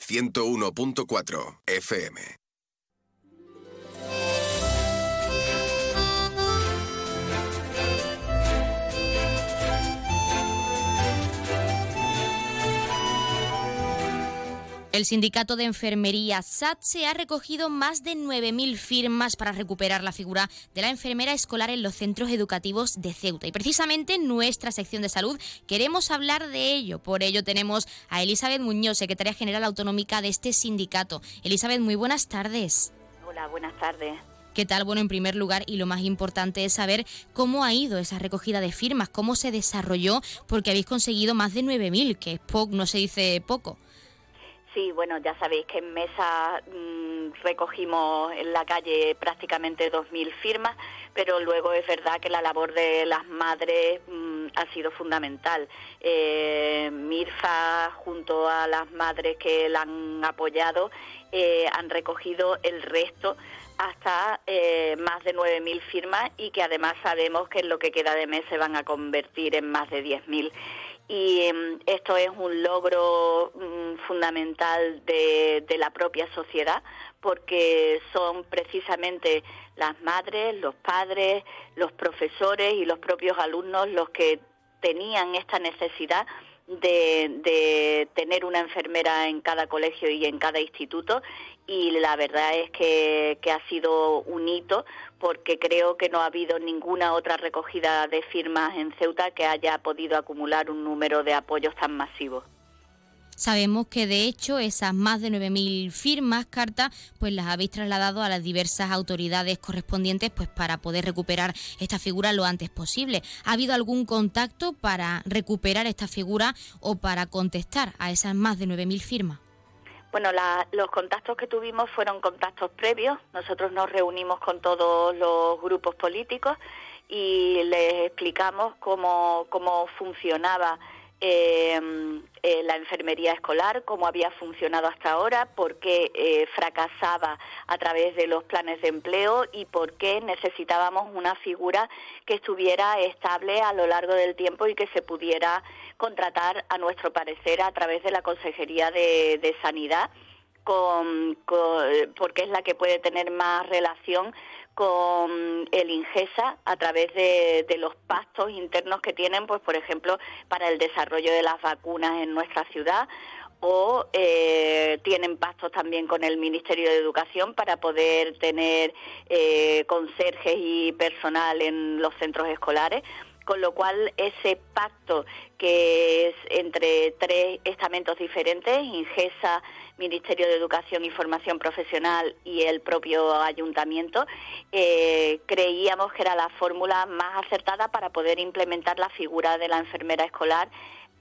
101.4 FM. El sindicato de enfermería SATSE ha recogido más de 9.000 firmas para recuperar la figura de la enfermera escolar en los centros educativos de Ceuta. Y precisamente en nuestra sección de salud queremos hablar de ello. Por ello tenemos a Elizabeth Muñoz, secretaria general autonómica de este sindicato. Elizabeth, muy buenas tardes. Hola, buenas tardes. ¿Qué tal? Bueno, en primer lugar, y lo más importante es saber cómo ha ido esa recogida de firmas, cómo se desarrolló, porque habéis conseguido más de 9.000, que es poco, no se dice poco. Sí, bueno, ya sabéis que en Mesa mm, recogimos en la calle prácticamente 2.000 firmas, pero luego es verdad que la labor de las madres mm, ha sido fundamental. Eh, Mirfa, junto a las madres que la han apoyado, eh, han recogido el resto hasta eh, más de 9.000 firmas y que además sabemos que en lo que queda de mes se van a convertir en más de 10.000 y em, esto es un logro mm, fundamental de, la propia sociedad porque son precisamente las madres, los padres, los profesores y los propios alumnos los que tenían esta necesidad de, tener una enfermera en cada colegio y en cada instituto y la verdad es que, que ha sido un hito porque creo que no ha habido ninguna otra recogida de firmas en Ceuta que haya podido acumular un número de apoyos tan masivos. Sabemos que de hecho esas más de 9.000 firmas, cartas, pues las habéis trasladado a las diversas autoridades correspondientes pues para poder recuperar esta figura lo antes posible. ¿Ha habido algún contacto para recuperar esta figura o para contestar a esas más de 9.000 firmas? Bueno, los contactos que tuvimos fueron contactos previos. Nosotros nos reunimos con todos los grupos políticos y les explicamos cómo, cómo funcionaba Em, eh, la enfermería escolar, cómo había funcionado hasta ahora, por qué eh, fracasaba a través de los planes de empleo y por qué necesitábamos una figura que estuviera estable a lo largo del tiempo y que se pudiera contratar, a nuestro parecer, a través de la Consejería de, Sanidad. Con, porque es la que puede tener más relación con el INGESA a través de, los pactos internos que tienen, pues por ejemplo, para el desarrollo de las vacunas en nuestra ciudad o eh, tienen pactos también con el Ministerio de Educación para poder tener eh, conserjes y personal en los centros escolares con lo cual ese pacto que es entre tres estamentos diferentes, INGESA, Ministerio de Educación y Formación Profesional y el propio ayuntamiento, eh, creíamos que era la fórmula más acertada para poder implementar la figura de la enfermera escolar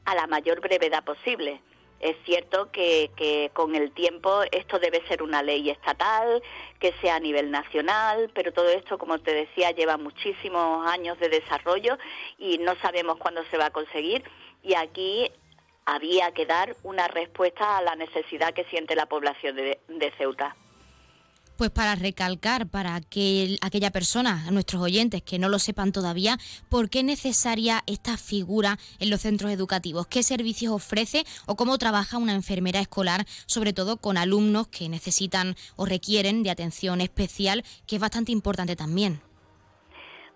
a la mayor brevedad posible. Es cierto que, que, con el tiempo esto debe ser una ley estatal, que sea a nivel nacional, pero todo esto, como te decía, lleva muchísimos años de desarrollo y no sabemos cuándo se va a conseguir. Y aquí había que dar una respuesta a la necesidad que siente la población de, Ceuta. Pues para recalcar para que aquella persona, nuestros oyentes que no lo sepan todavía, ¿por qué es necesaria esta figura en los centros educativos? ¿Qué servicios ofrece o cómo trabaja una enfermera escolar, sobre todo con alumnos que necesitan o requieren de atención especial, que es bastante importante también?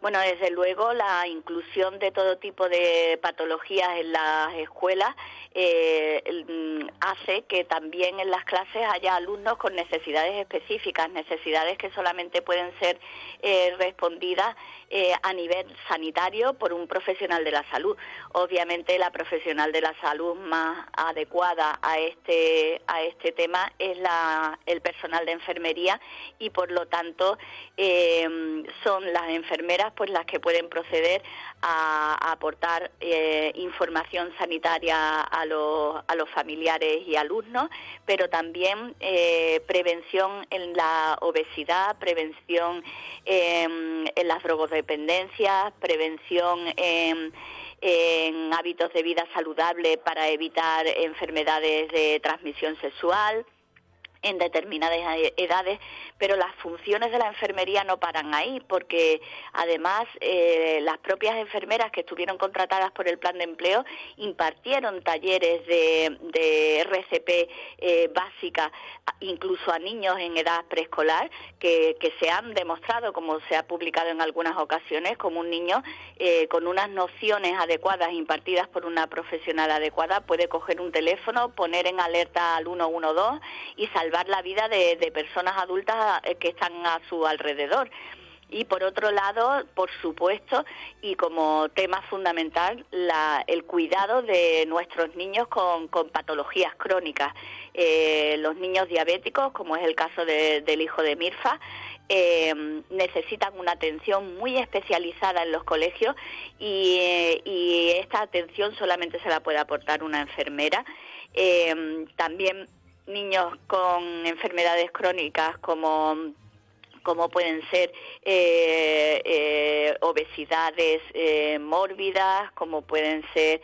Bueno, desde luego la inclusión de todo tipo de patologías en las escuelas eh, mm, hace que también en las clases haya alumnos con necesidades específicas, necesidades que solamente pueden ser eh, respondidas eh, a nivel sanitario por un profesional de la salud. Obviamente la profesional de la salud más adecuada a este a este tema es el personal de enfermería y por lo tanto son las enfermeras pues las que pueden proceder a, aportar información sanitaria a a los, familiares y alumnos, pero también eh, prevención en la obesidad, prevención em, en las drogodependencias, prevención en hábitos de vida saludable para evitar enfermedades de transmisión sexual en determinadas edades, pero las funciones de la enfermería no paran ahí, porque además eh, las propias enfermeras que estuvieron contratadas por el plan de empleo impartieron talleres de, RCP eh, básica, incluso a niños en edad preescolar, que, que, se han demostrado, como se ha publicado en algunas ocasiones, como un niño eh, con unas nociones adecuadas impartidas por una profesional adecuada puede coger un teléfono, poner en alerta al 112 y salvar la vida de, personas adultas eh, que están a su alrededor. Y por otro lado, por supuesto, y como tema fundamental, el cuidado de nuestros niños con, patologías crónicas. Eh, los niños diabéticos, como es el caso del hijo de Mirfa, eh, necesitan una atención muy especializada en los colegios y, esta atención solamente se la puede aportar una enfermera. también niños con enfermedades crónicas como como pueden ser eh, eh, obesidades eh, mórbidas, como pueden ser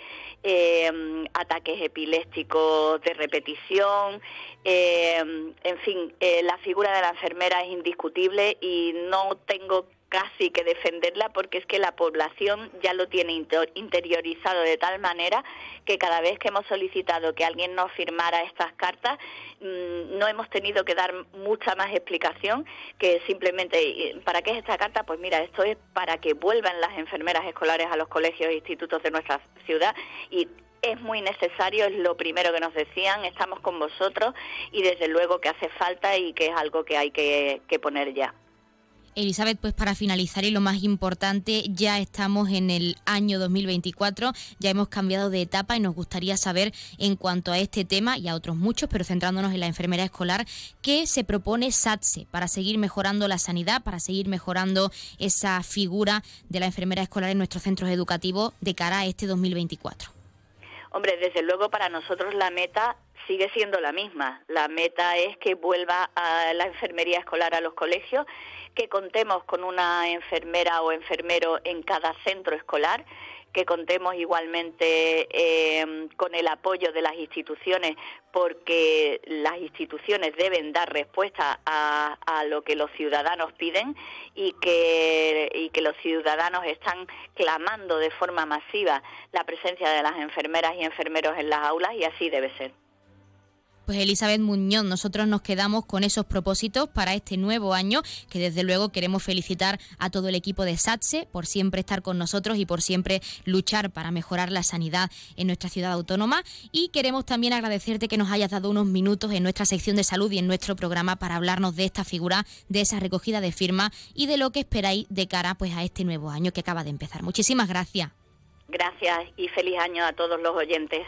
ataques epilépticos de repetición, en fin, la figura de la enfermera es indiscutible y no tengo casi que defenderla porque es que la población ya lo tiene interiorizado de tal manera que cada vez que hemos solicitado que alguien nos firmara estas cartas mm, no hemos tenido que dar mucha más explicación que simplemente ¿para qué es esta carta? Pues mira, esto es para que vuelvan las enfermeras escolares a los colegios e institutos de nuestra ciudad y es muy necesario, es lo primero que nos decían, estamos con vosotros y desde luego que hace falta y que es algo que hay que poner ya. Elizabeth, pues para finalizar y lo más importante, ya estamos en el año 2024, ya hemos cambiado de etapa y nos gustaría saber en cuanto a este tema y a otros muchos, pero centrándonos en la enfermera escolar, qué se propone SATSE para seguir mejorando la sanidad, para seguir mejorando esa figura de la enfermera escolar en nuestros centros educativos de cara a este 2024. Hombre, desde luego para nosotros la meta sigue siendo la misma. La meta es que vuelva a la enfermería escolar a los colegios, que contemos con una enfermera o enfermero en cada centro escolar que contemos igualmente eh, con el apoyo de las instituciones porque las instituciones deben dar respuesta a, a, lo que los ciudadanos piden y que, y que los ciudadanos están clamando de forma masiva la presencia de las enfermeras y enfermeros en las aulas y así debe ser. Pues Elizabeth Muñoz, nosotros nos quedamos con esos propósitos para este nuevo año, que desde luego queremos felicitar a todo el equipo de SATSE por siempre estar con nosotros y por siempre luchar para mejorar la sanidad en nuestra ciudad autónoma. Y queremos también agradecerte que nos hayas dado unos minutos en nuestra sección de salud y en nuestro programa para hablarnos de esta figura, de esa recogida de firma y de lo que esperáis de cara pues, a este nuevo año que acaba de empezar. Muchísimas gracias. Gracias y feliz año a todos los oyentes.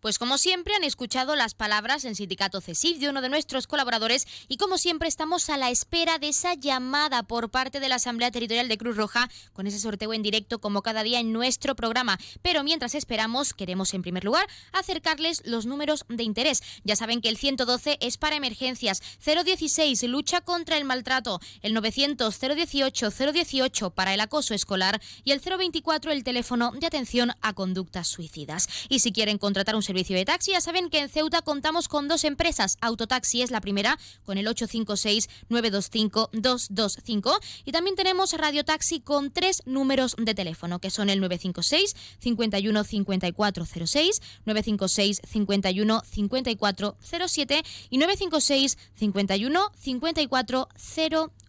Pues como siempre han escuchado las palabras en Sindicato CESIF de uno de nuestros colaboradores y como siempre estamos a la espera de esa llamada por parte de la Asamblea Territorial de Cruz Roja con ese sorteo en directo como cada día en nuestro programa. Pero mientras esperamos, queremos en primer lugar acercarles los números de interés. Ya saben que el 112 es para emergencias, 016 lucha contra el maltrato, el 900 018 018 para el acoso escolar y el 024 el teléfono de atención a conductas suicidas. Y si quieren contratar un servicio de taxi. Ya saben que en Ceuta contamos con dos empresas. Autotaxi es la primera con el 856-925-225 y también tenemos Radio Taxi con tres números de teléfono que son el 956 51 5406, 956 51 5407 y 956 51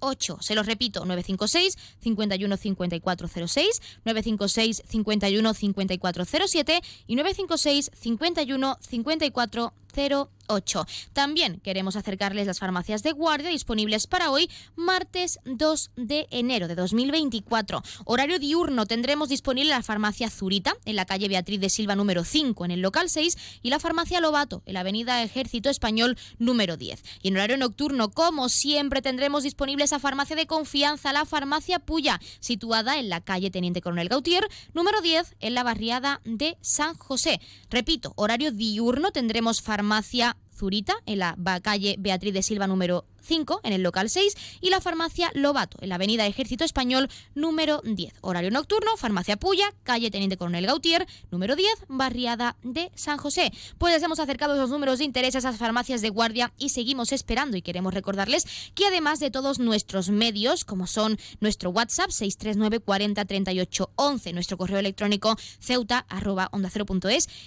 5408. Se los repito, 956 51 5406, 956 51 5407 y 956 50 51 54 08. También queremos acercarles las farmacias de guardia disponibles para hoy, martes 2 de enero de 2024. Horario diurno tendremos disponible la farmacia Zurita en la calle Beatriz de Silva número 5 en el local 6 y la farmacia Lobato en la avenida Ejército Español número 10. Y en horario nocturno, como siempre, tendremos disponible esa farmacia de confianza, la farmacia Puya, situada en la calle Teniente Coronel Gautier número 10 en la barriada de San José. Repito, horario diurno tendremos farmacia Zurita en la calle Beatriz de Silva número 5 en el local 6 y la farmacia Lobato en la avenida Ejército Español número 10. Horario nocturno, farmacia Puya, calle Teniente Coronel Gautier número 10, barriada de San José. Pues hemos acercado los números de interés a esas farmacias de guardia y seguimos esperando y queremos recordarles que además de todos nuestros medios, como son nuestro WhatsApp 639 40 38 11, nuestro correo electrónico ceuta arroba onda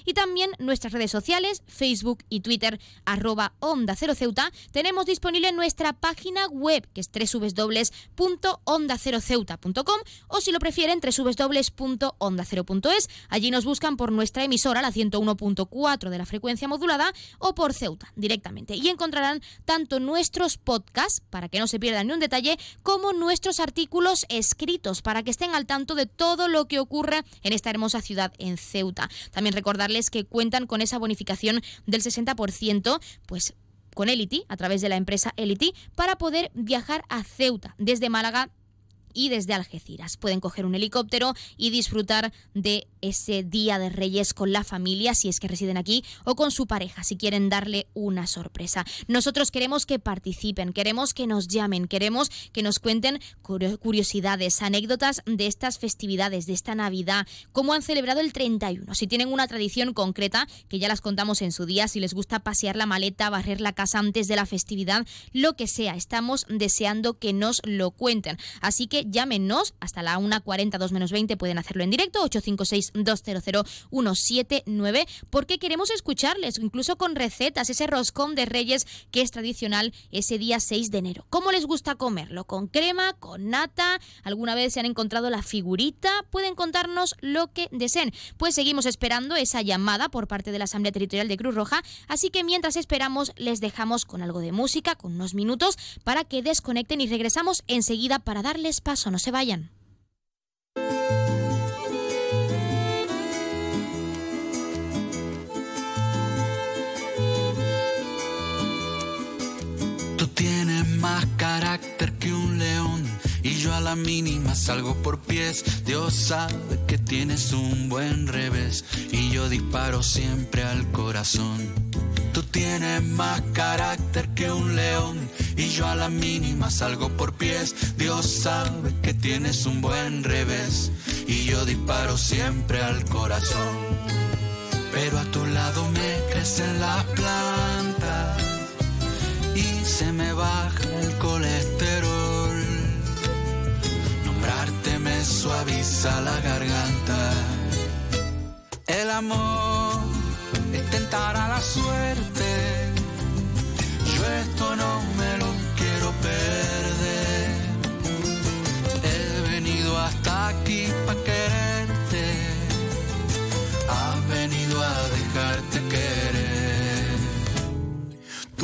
y también nuestras redes sociales Facebook y Twitter arroba onda cero ceuta, tenemos disponible nuestra página web, que es www.onda0ceuta.com o si lo prefieren, www.onda0.es. Allí nos buscan por nuestra emisora, la 101.4 de la frecuencia modulada, o por Ceuta directamente. Y encontrarán tanto nuestros podcasts, para que no se pierdan ni un detalle, como nuestros artículos escritos, para que estén al tanto de todo lo que ocurre en esta hermosa ciudad en Ceuta. También recordarles que cuentan con esa bonificación del 60%, pues con Elity, a través de la empresa Elity, para poder viajar a Ceuta desde Málaga y desde Algeciras. Pueden coger un helicóptero y disfrutar de ese Día de Reyes con la familia, si es que residen aquí, o con su pareja, si quieren darle una sorpresa. Nosotros queremos que participen, queremos que nos llamen, queremos que nos cuenten curiosidades, anécdotas de estas festividades, de esta Navidad, cómo han celebrado el 31, si tienen una tradición concreta, que ya las contamos en su día, si les gusta pasear la maleta, barrer la casa antes de la festividad, lo que sea, estamos deseando que nos lo cuenten. Así que llámenos hasta la 1.40, 2 menos 20, pueden hacerlo en directo, 856-200-179, porque queremos escucharles, incluso con recetas, ese roscón de reyes que es tradicional ese día 6 de enero. ¿Cómo les gusta comerlo? ¿Con crema? ¿Con nata? ¿Alguna vez se han encontrado la figurita? Pueden contarnos lo que deseen. Pues seguimos esperando esa llamada por parte de la Asamblea Territorial de Cruz Roja, así que mientras esperamos les dejamos con algo de música, con unos minutos, para que desconecten y regresamos enseguida para darles paso. No se vayan. Tú tienes más carácter la mínima salgo por pies. Dios sabe que tienes un buen revés y yo disparo siempre al corazón. Tú tienes más carácter que un león y yo a la mínima salgo por pies. Dios sabe que tienes un buen revés y yo disparo siempre al corazón. Pero a tu lado me crecen las plantas y se me baja el colesterol. Nombrarte me suaviza la garganta. El amor es tentar a la suerte. Yo esto no me lo quiero perder. He venido hasta aquí para quererte. Has venido a dejarte.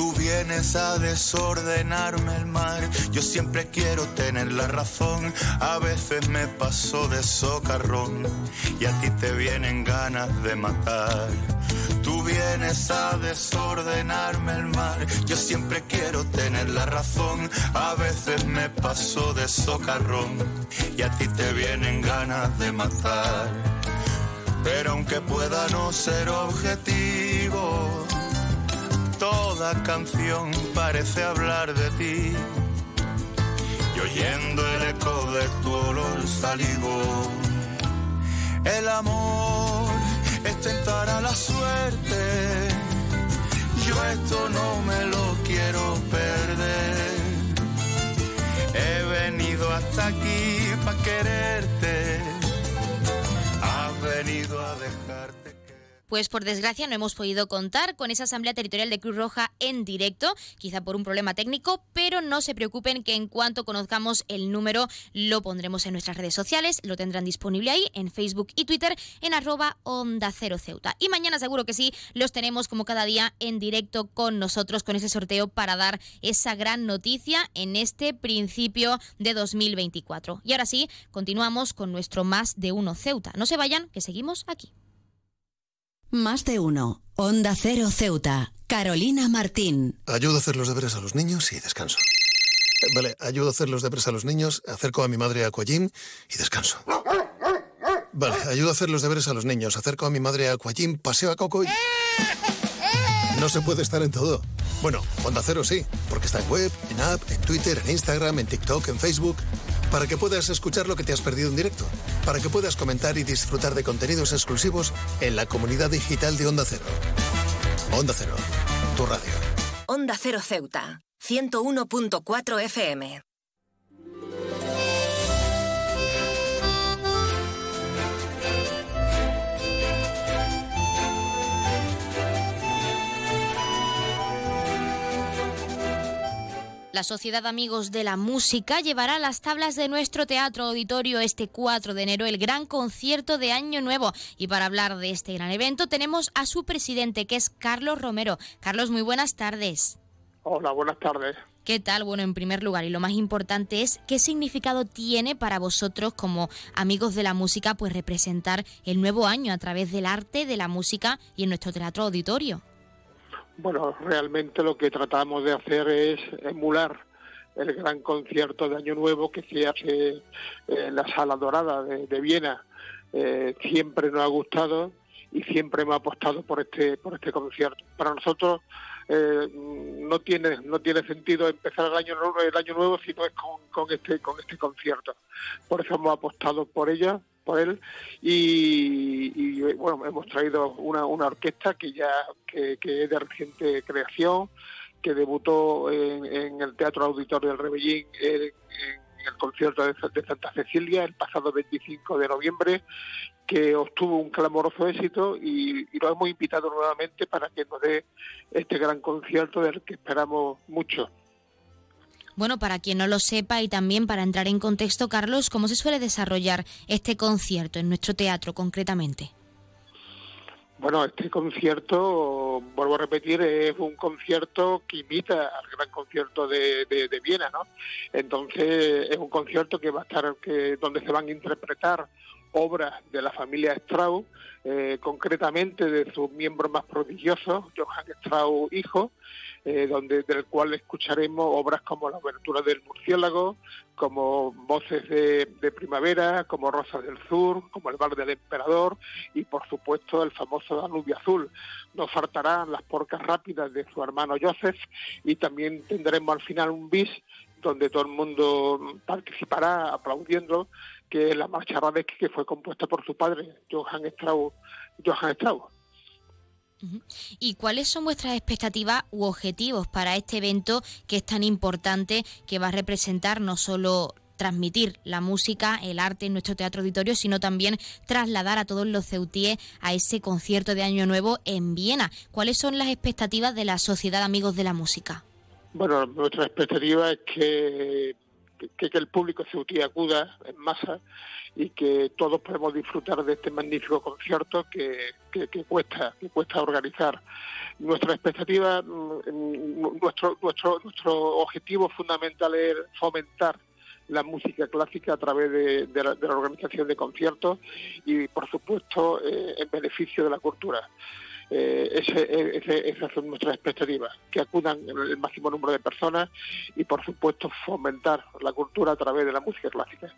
Tú vienes a desordenarme el mar. Yo siempre quiero tener la razón. A veces me paso de socarrón y a ti te vienen ganas de matar. Tú vienes a desordenarme el mar. Yo siempre quiero tener la razón. A veces me paso de socarrón y a ti te vienen ganas de matar. Pero aunque pueda no ser objetivo, toda canción parece hablar de ti. Y oyendo el eco de tu olor salivo, el amor es tentar a la suerte. Yo esto no me lo quiero perder. He venido hasta aquí para quererte. Has venido a. Pues por desgracia no hemos podido contar con esa Asamblea Territorial de Cruz Roja en directo, quizá por un problema técnico, pero no se preocupen que en cuanto conozcamos el número lo pondremos en nuestras redes sociales, lo tendrán disponible ahí en Facebook y Twitter en arroba Onda Cero Ceuta. Y mañana seguro que sí, los tenemos como cada día en directo con nosotros con ese sorteo para dar esa gran noticia en este principio de 2024. Y ahora sí, continuamos con nuestro Más de Uno Ceuta. No se vayan, que seguimos aquí. Más de uno. Onda Cero Ceuta. Carolina Martín. Ayudo a hacer los deberes a los niños y descanso. Eh, Vale, ayudo a hacer los deberes a los niños, acerco a mi madre a Aquagym y descanso. Vale, ayudo a hacer los deberes a los niños, acerco a mi madre a paseo a Coco y... No se puede estar en todo. Bueno, Onda Cero sí, porque está en web, en app, en Twitter, en Instagram, en TikTok, en Facebook. Para que puedas escuchar lo que te has perdido en directo. Para que puedas comentar y disfrutar de contenidos exclusivos en la comunidad digital de Onda Cero. Onda Cero, tu radio. Onda Cero Ceuta, 101.4 FM. La Sociedad Amigos de la Música llevará a las tablas de nuestro teatro auditorio este 4 de enero el gran concierto de Año Nuevo. Y para hablar de este gran evento tenemos a su presidente, que es Carlos Romero. Carlos, muy buenas tardes. Hola, buenas tardes. ¿Qué tal? Bueno, en primer lugar, y lo más importante es, ¿qué significado tiene para vosotros como amigos de la música pues representar el nuevo año a través del arte, de la música y en nuestro teatro auditorio? Bueno, realmente lo que tratamos de hacer es emular el gran concierto de Año Nuevo que se hace en la Sala Dorada de, Viena. Eh, siempre nos ha gustado y siempre hemos apostado por este por este concierto. Para nosotros eh, no tiene no tiene sentido empezar el año nuevo, el año nuevo si no es con, con este con este concierto. Por eso hemos apostado por ella él y, bueno hemos traído una, una orquesta que ya que, es de reciente creación que debutó en, en el Teatro Auditorio del Rebellín en, el concierto de, Santa Cecilia el pasado 25 de noviembre, que obtuvo un clamoroso éxito y, lo hemos invitado nuevamente para que nos dé este gran concierto del que esperamos mucho. Bueno, para quien no lo sepa y también para entrar en contexto, Carlos, ¿cómo se suele desarrollar este concierto en nuestro teatro concretamente? Bueno, este concierto, vuelvo a repetir, es un concierto que imita al gran concierto de, Viena, ¿no? Entonces es un concierto que va a estar, que, donde se van a interpretar obras de la familia Strauss, eh, concretamente de sus miembros más prodigiosos, Johann Strauss hijo, eh, donde del cual escucharemos obras como La abertura del murciélago, como Voces de, Primavera, como Rosas del Sur, como El bar del emperador y por supuesto el famoso Danubio Azul. Nos faltarán las porcas rápidas de su hermano Joseph y también tendremos al final un bis donde todo el mundo participará aplaudiendo, que es la marcha Radeck que fue compuesta por su padre, Johann Strauss. Johann Strauss. ¿Y cuáles son vuestras expectativas u objetivos para este evento que es tan importante, que va a representar no solo transmitir la música, el arte en nuestro teatro auditorio, sino también trasladar a todos los ceutíes a ese concierto de Año Nuevo en Viena. ¿Cuáles son las expectativas de la Sociedad Amigos de la Música? Bueno, nuestra expectativa es que, que, el público ceutí acuda en masa y que todos podemos disfrutar de este magnífico concierto que, cuesta que cuesta organizar. Nuestra expectativa, mm, nuestro, nuestro, nuestro objetivo fundamental es fomentar la música clásica a través de, la, organización de conciertos y, por supuesto, eh, en beneficio de la cultura. Eh, ese, ese, esas son nuestras expectativas, que acudan el máximo número de personas y, por supuesto, fomentar la cultura a través de la música clásica.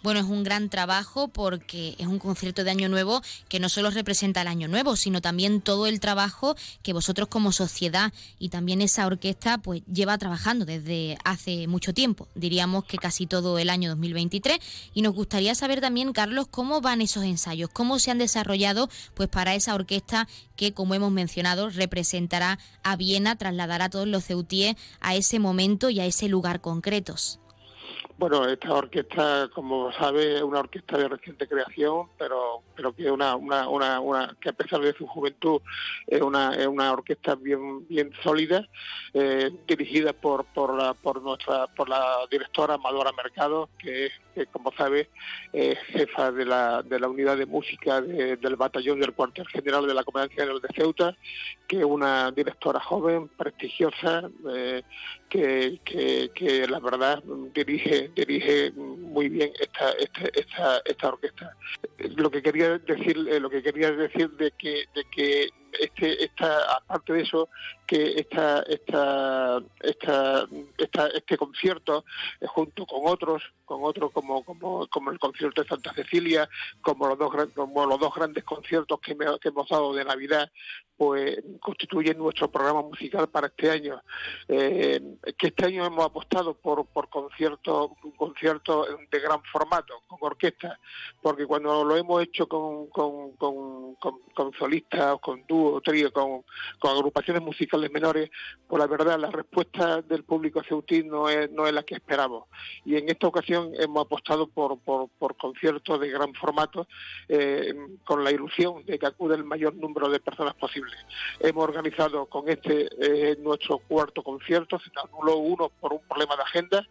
Bueno, es un gran trabajo porque es un concierto de Año Nuevo que no solo representa el Año Nuevo, sino también todo el trabajo que vosotros como sociedad y también esa orquesta pues lleva trabajando desde hace mucho tiempo, diríamos que casi todo el año 2023 y nos gustaría saber también Carlos cómo van esos ensayos, cómo se han desarrollado pues para esa orquesta que como hemos mencionado representará a Viena, trasladará a todos los ceutíes a ese momento y a ese lugar concretos. Bueno, esta orquesta, como sabe, es una orquesta de reciente creación, pero pero que una, una, una, una que a pesar de su juventud es una, es una orquesta bien bien sólida, eh, dirigida por por la, por nuestra por la directora Amadora Mercado, que como sabe es jefa de la, de la unidad de música del batallón del cuartel general de la Comandancia General de Ceuta, que es una directora joven, prestigiosa, eh, que, que, que la verdad dirige dirige muy bien esta, esta, esta, orquesta. Lo que quería decir, eh, lo que quería decir de que, de que este, esta, aparte de eso, que esta, esta, esta, este concierto, eh, junto con otros, con otros como, como, el concierto de Santa Cecilia, como los dos, como los dos grandes conciertos que, hemos dado de Navidad, pues constituyen nuestro programa musical para este año. Eh, que este año hemos apostado por, por conciertos, concierto de gran formato, con orquesta, porque cuando lo hemos hecho con, con, con, solistas, con dúos, trío, con agrupaciones musicales menores, pues la verdad la respuesta del público ceutí no es, no es la que esperamos. Y en esta ocasión hemos apostado por, por, por conciertos de gran formato, eh, con la ilusión de que acude el mayor número de personas posible. Hemos organizado con este eh, nuestro cuarto concierto, se anuló uno por un problema de agenda,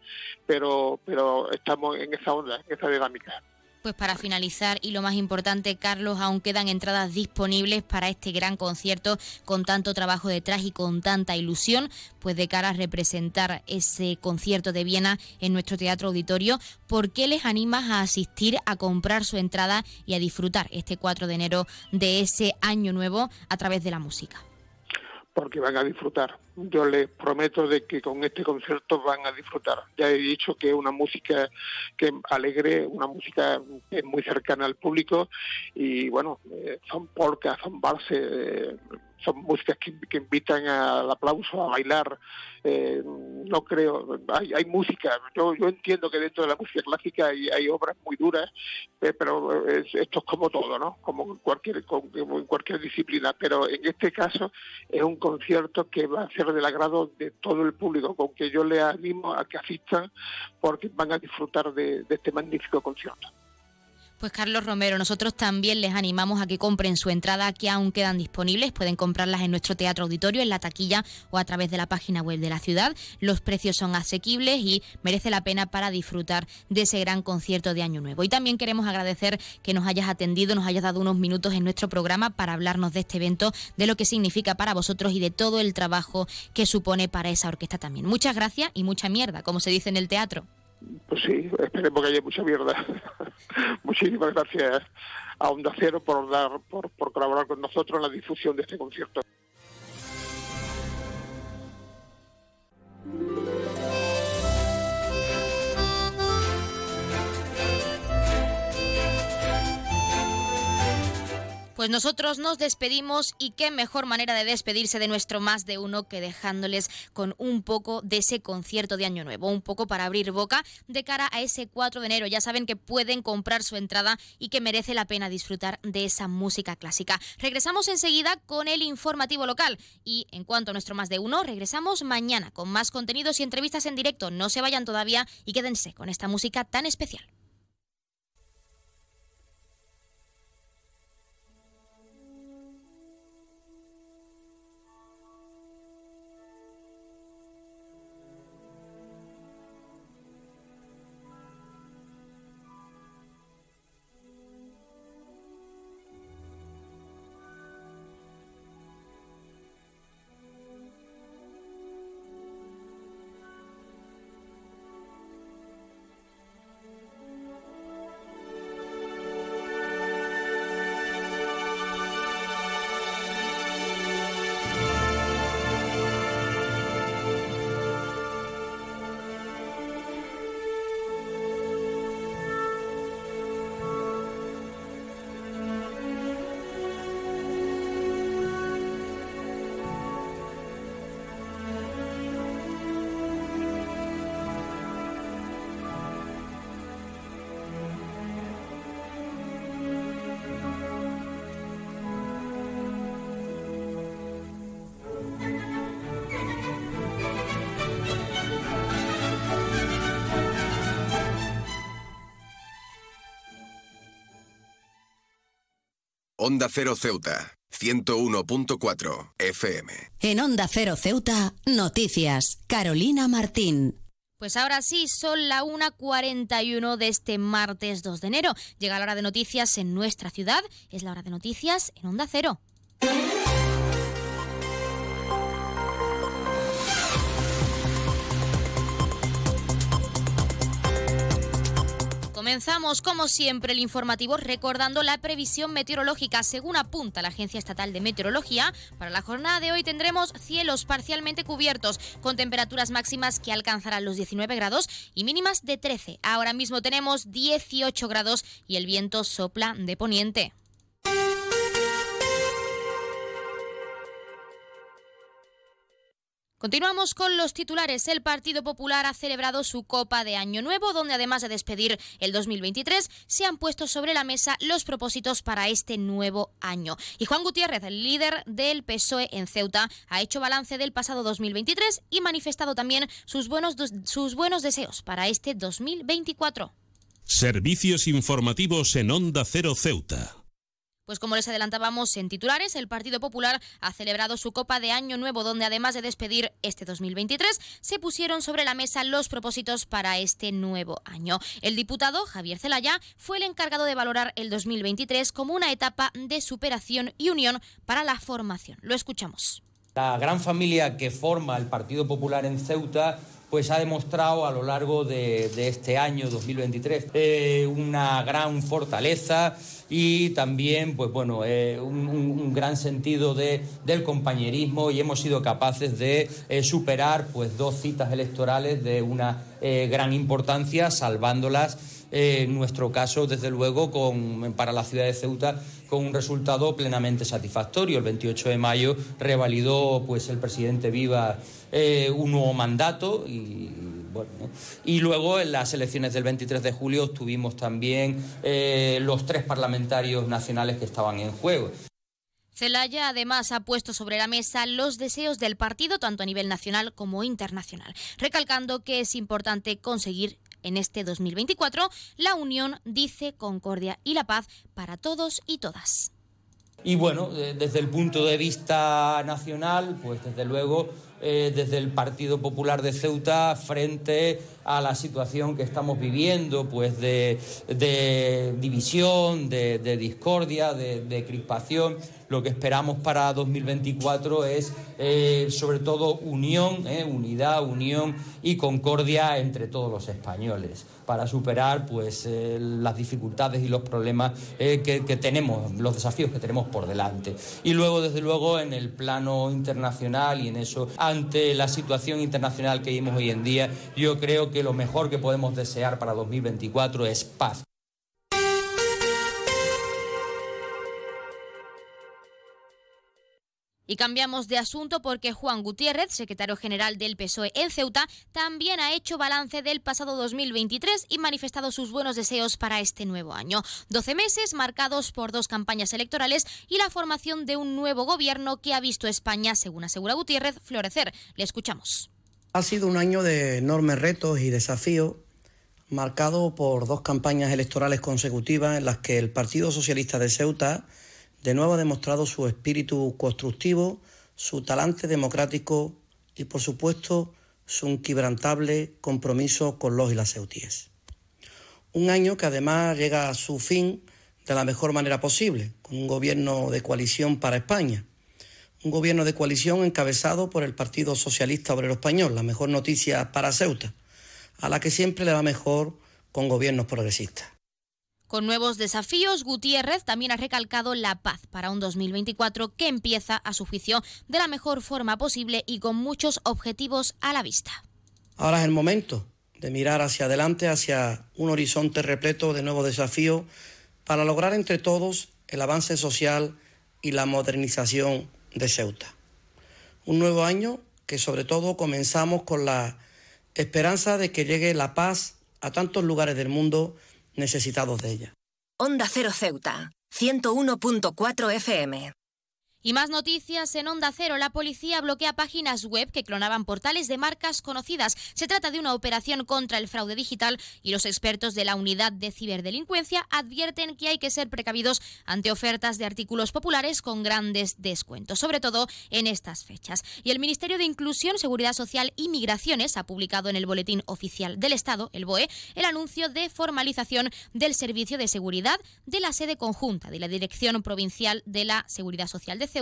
pero, pero estamos en esa onda, en esa dinámica. Pues para finalizar y lo más importante, Carlos, aún quedan entradas disponibles para este gran concierto con tanto trabajo detrás y con tanta ilusión, pues de cara a representar ese concierto de Viena en nuestro teatro auditorio. ¿Por qué les animas a asistir, a comprar su entrada y a disfrutar este 4 de enero de ese año nuevo a través de la música? porque van a disfrutar. Yo les prometo de que con este concierto van a disfrutar. Ya he dicho que es una música que alegre, una música que es muy cercana al público y bueno, eh, son polcas, son valses, eh, son músicas que, invitan al aplauso, a bailar. Eh, no creo, hay, hay música, yo, yo entiendo que dentro de la música clásica hay, hay obras muy duras, eh, pero esto es como todo, ¿no? Como cualquier, como en cualquier disciplina, pero en este caso es un concierto que va a ser del agrado de todo el público, con que yo le animo a que asistan porque van a disfrutar de este magnífico concierto. Pues Carlos Romero, nosotros también les animamos a que compren su entrada que aún quedan disponibles. Pueden comprarlas en nuestro teatro auditorio, en la taquilla o a través de la página web de la ciudad. Los precios son asequibles y merece la pena para disfrutar de ese gran concierto de Año Nuevo. Y también queremos agradecer que nos hayas atendido, nos hayas dado unos minutos en nuestro programa para hablarnos de este evento, de lo que significa para vosotros y de todo el trabajo que supone para esa orquesta también. Muchas gracias y mucha mierda, como se dice en el teatro. Pues sí, esperemos que haya mucha mierda. Muchísimas gracias a Onda Cero por, dar, por, por colaborar con nosotros en la difusión de este concierto. Pues nosotros nos despedimos y qué mejor manera de despedirse de nuestro más de uno que dejándoles con un poco de ese concierto de Año Nuevo, un poco para abrir boca de cara a ese 4 de enero. Ya saben que pueden comprar su entrada y que merece la pena disfrutar de esa música clásica. Regresamos enseguida con el informativo local y en cuanto a nuestro más de uno, regresamos mañana con más contenidos y entrevistas en directo. No se vayan todavía y quédense con esta música tan especial. Onda Cero Ceuta, 101.4 FM. En Onda Cero Ceuta, noticias. Carolina Martín. Pues ahora sí, son la 1.41 de este martes 2 de enero. Llega la hora de noticias en nuestra ciudad. Es la hora de noticias en Onda Cero. Comenzamos, como siempre, el informativo recordando la previsión meteorológica. Según apunta la Agencia Estatal de Meteorología, para la jornada de hoy tendremos cielos parcialmente cubiertos, con temperaturas máximas que alcanzarán los 19 grados y mínimas de 13. Ahora mismo tenemos 18 grados y el viento sopla de poniente. Continuamos con los titulares. El Partido Popular ha celebrado su Copa de Año Nuevo, donde además de despedir el 2023, se han puesto sobre la mesa los propósitos para este nuevo año. Y Juan Gutiérrez, el líder del PSOE en Ceuta, ha hecho balance del pasado 2023 y manifestado también sus buenos, sus buenos deseos para este 2024. Servicios informativos en Onda Cero Ceuta. Pues como les adelantábamos en titulares, el Partido Popular ha celebrado su Copa de Año Nuevo, donde además de despedir este 2023, se pusieron sobre la mesa los propósitos para este nuevo año. El diputado Javier Zelaya fue el encargado de valorar el 2023 como una etapa de superación y unión para la formación. Lo escuchamos. La gran familia que forma el Partido Popular en Ceuta pues ha demostrado a lo largo de, este año 2023 eh, una gran fortaleza y también pues bueno eh, un, gran sentido de, del compañerismo y hemos sido capaces de eh, superar pues dos citas electorales de una gran importancia salvándolas eh, en nuestro caso, desde luego, para la ciudad de Ceuta, con un resultado plenamente satisfactorio. El 28 de mayo revalidó pues, el presidente Viva eh, un nuevo mandato y, y luego en las elecciones del 23 de julio obtuvimos también eh, los tres parlamentarios nacionales que estaban en juego. Celaya además ha puesto sobre la mesa los deseos del partido tanto a nivel nacional como internacional, recalcando que es importante conseguir en este 2024 la unión, dice, concordia y la paz para todos y todas. Y bueno, desde el punto de vista nacional, pues desde luego eh, desde el Partido Popular de Ceuta frente a la situación que estamos viviendo, pues de, división, de, discordia, de, crispación. Lo que esperamos para 2024 es eh, sobre todo unión, eh, unidad, unión y concordia entre todos los españoles para superar pues las dificultades y los problemas que, que tenemos, los desafíos que tenemos por delante. Y luego, desde luego, en el plano internacional y en eso ante la situación internacional que vivimos hoy en día, yo creo que lo mejor que podemos desear para 2024 es paz. Y cambiamos de asunto porque Juan Gutiérrez, secretario general del PSOE en Ceuta, también ha hecho balance del pasado 2023 y manifestado sus buenos deseos para este nuevo año. 12 meses marcados por dos campañas electorales y la formación de un nuevo gobierno que ha visto España, según asegura Gutiérrez, florecer. Le escuchamos. Ha sido un año de enormes retos y desafíos, marcado por dos campañas electorales consecutivas en las que el Partido Socialista de Ceuta de nuevo ha demostrado su espíritu constructivo, su talante democrático y, por supuesto, su inquebrantable compromiso con los y las ceutíes. Un año que además llega a su fin de la mejor manera posible, con un gobierno de coalición para España. Un gobierno de coalición encabezado por el Partido Socialista Obrero Español, la mejor noticia para Ceuta, a la que siempre le va mejor con gobiernos progresistas. Con nuevos desafíos, Gutiérrez también ha recalcado la paz para un 2024 que empieza, a su juicio, de la mejor forma posible y con muchos objetivos a la vista. Ahora es el momento de mirar hacia adelante, hacia un horizonte repleto de nuevos desafíos para lograr entre todos el avance social y la modernización de Ceuta. Un nuevo año que sobre todo comenzamos con la esperanza de que llegue la paz a tantos lugares del mundo necesitados de ella. Onda Cero Ceuta, 101.4 FM. Y más noticias en Onda Cero. La policía bloquea páginas web que clonaban portales de marcas conocidas. Se trata de una operación contra el fraude digital y los expertos de la unidad de ciberdelincuencia advierten que hay que ser precavidos ante ofertas de artículos populares con grandes descuentos, sobre todo en estas fechas. Y el Ministerio de Inclusión, Seguridad Social y Migraciones ha publicado en el Boletín Oficial del Estado, el BOE, el anuncio de formalización del Servicio de Seguridad de la sede conjunta de la Dirección Provincial de la Seguridad Social de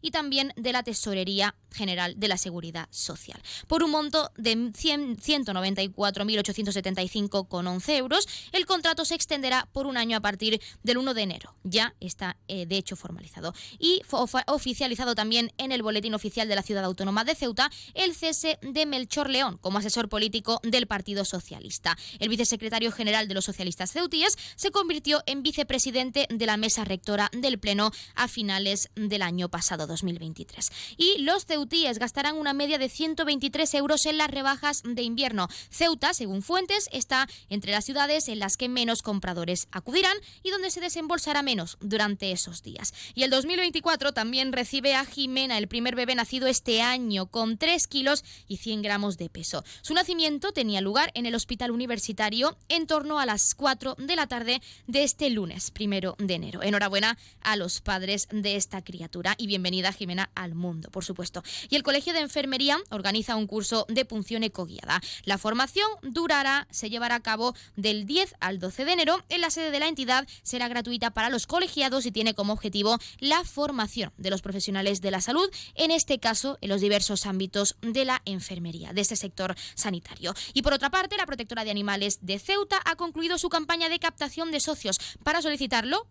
Y también de la Tesorería General de la Seguridad Social. Por un monto de 194.875,11 euros, el contrato se extenderá por un año a partir del 1 de enero. Ya está, eh, de hecho, formalizado. Y oficializado también en el Boletín Oficial de la Ciudad Autónoma de Ceuta el cese de Melchor León como asesor político del Partido Socialista. El vicesecretario general de los socialistas ceutíes se convirtió en vicepresidente de la mesa rectora del Pleno a finales del año pasado 2023. Y los ceutíes gastarán una media de 123 euros en las rebajas de invierno. Ceuta, según fuentes, está entre las ciudades en las que menos compradores acudirán y donde se desembolsará menos durante esos días. Y el 2024 también recibe a Jimena, el primer bebé nacido este año, con 3 kilos y 100 gramos de peso. Su nacimiento tenía lugar en el Hospital Universitario en torno a las 4 de la tarde de este lunes, primero de enero. Enhorabuena a los padres de esta criatura y bienvenida Jimena al mundo, por supuesto. Y el Colegio de Enfermería organiza un curso de punción ecoguiada. La formación durará, se llevará a cabo del 10 al 12 de enero en la sede de la entidad. Será gratuita para los colegiados y tiene como objetivo la formación de los profesionales de la salud, en este caso en los diversos ámbitos de la enfermería, de este sector sanitario. Y por otra parte, la protectora de animales de Ceuta ha concluido su campaña de captación de socios. Para solicitarlo,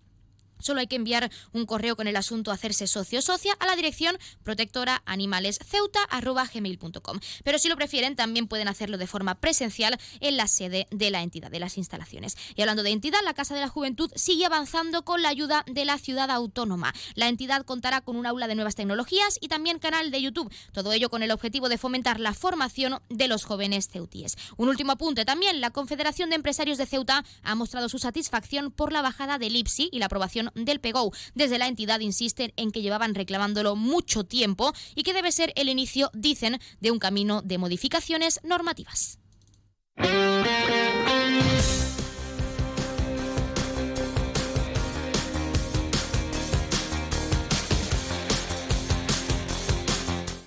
Solo hay que enviar un correo con el asunto hacerse socio socia a la dirección protectoraanimalesceuta.gmail.com. Pero si lo prefieren, también pueden hacerlo de forma presencial en la sede de la entidad, de las instalaciones. Y hablando de entidad, la Casa de la Juventud sigue avanzando con la ayuda de la ciudad autónoma. La entidad contará con un aula de nuevas tecnologías y también canal de YouTube. Todo ello con el objetivo de fomentar la formación de los jóvenes ceutíes. Un último apunte también, la Confederación de Empresarios de Ceuta ha mostrado su satisfacción por la bajada del IPSI y la aprobación del PEGO. Desde la entidad insisten en que llevaban reclamándolo mucho tiempo y que debe ser el inicio, dicen, de un camino de modificaciones normativas.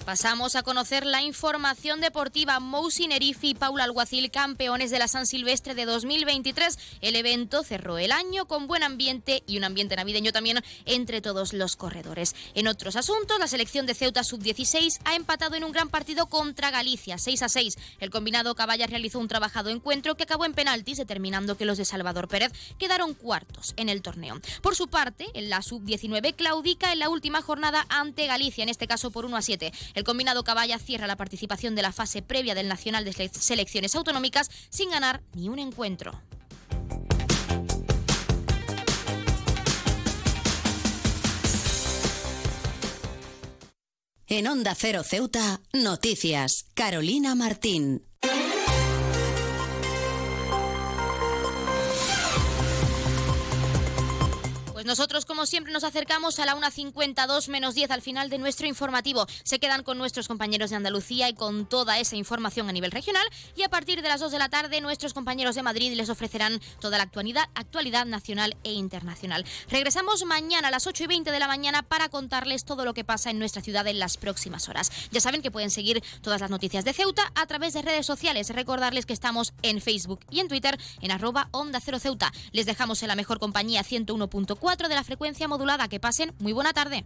Pasamos a conocer la información deportiva. Mousi Nerifi y Paula Alguacil, campeones de la San Silvestre de 2023. El evento cerró el año con buen ambiente y un ambiente navideño también entre todos los corredores. En otros asuntos, la selección de Ceuta Sub-16 ha empatado en un gran partido contra Galicia, 6 a 6. El combinado Caballa realizó un trabajado encuentro que acabó en penaltis, determinando que los de Salvador Pérez quedaron cuartos en el torneo. Por su parte, en la Sub-19 claudica en la última jornada ante Galicia, en este caso por 1 a 7. El combinado Caballa cierra la participación de la fase previa del Nacional de Selecciones Autonómicas sin ganar ni un encuentro. En Onda Cero Ceuta, noticias. Carolina Martín. Nosotros, como siempre, nos acercamos a la 1.52 menos 10 al final de nuestro informativo. Se quedan con nuestros compañeros de Andalucía y con toda esa información a nivel regional. Y a partir de las 2 de la tarde, nuestros compañeros de Madrid les ofrecerán toda la actualidad, actualidad nacional e internacional. Regresamos mañana a las 8 y 20 de la mañana para contarles todo lo que pasa en nuestra ciudad en las próximas horas. Ya saben que pueden seguir todas las noticias de Ceuta a través de redes sociales. Recordarles que estamos en Facebook y en Twitter en arroba Onda Cero Ceuta. Les dejamos en la mejor compañía 101.4 de la frecuencia modulada. Que pasen muy buena tarde.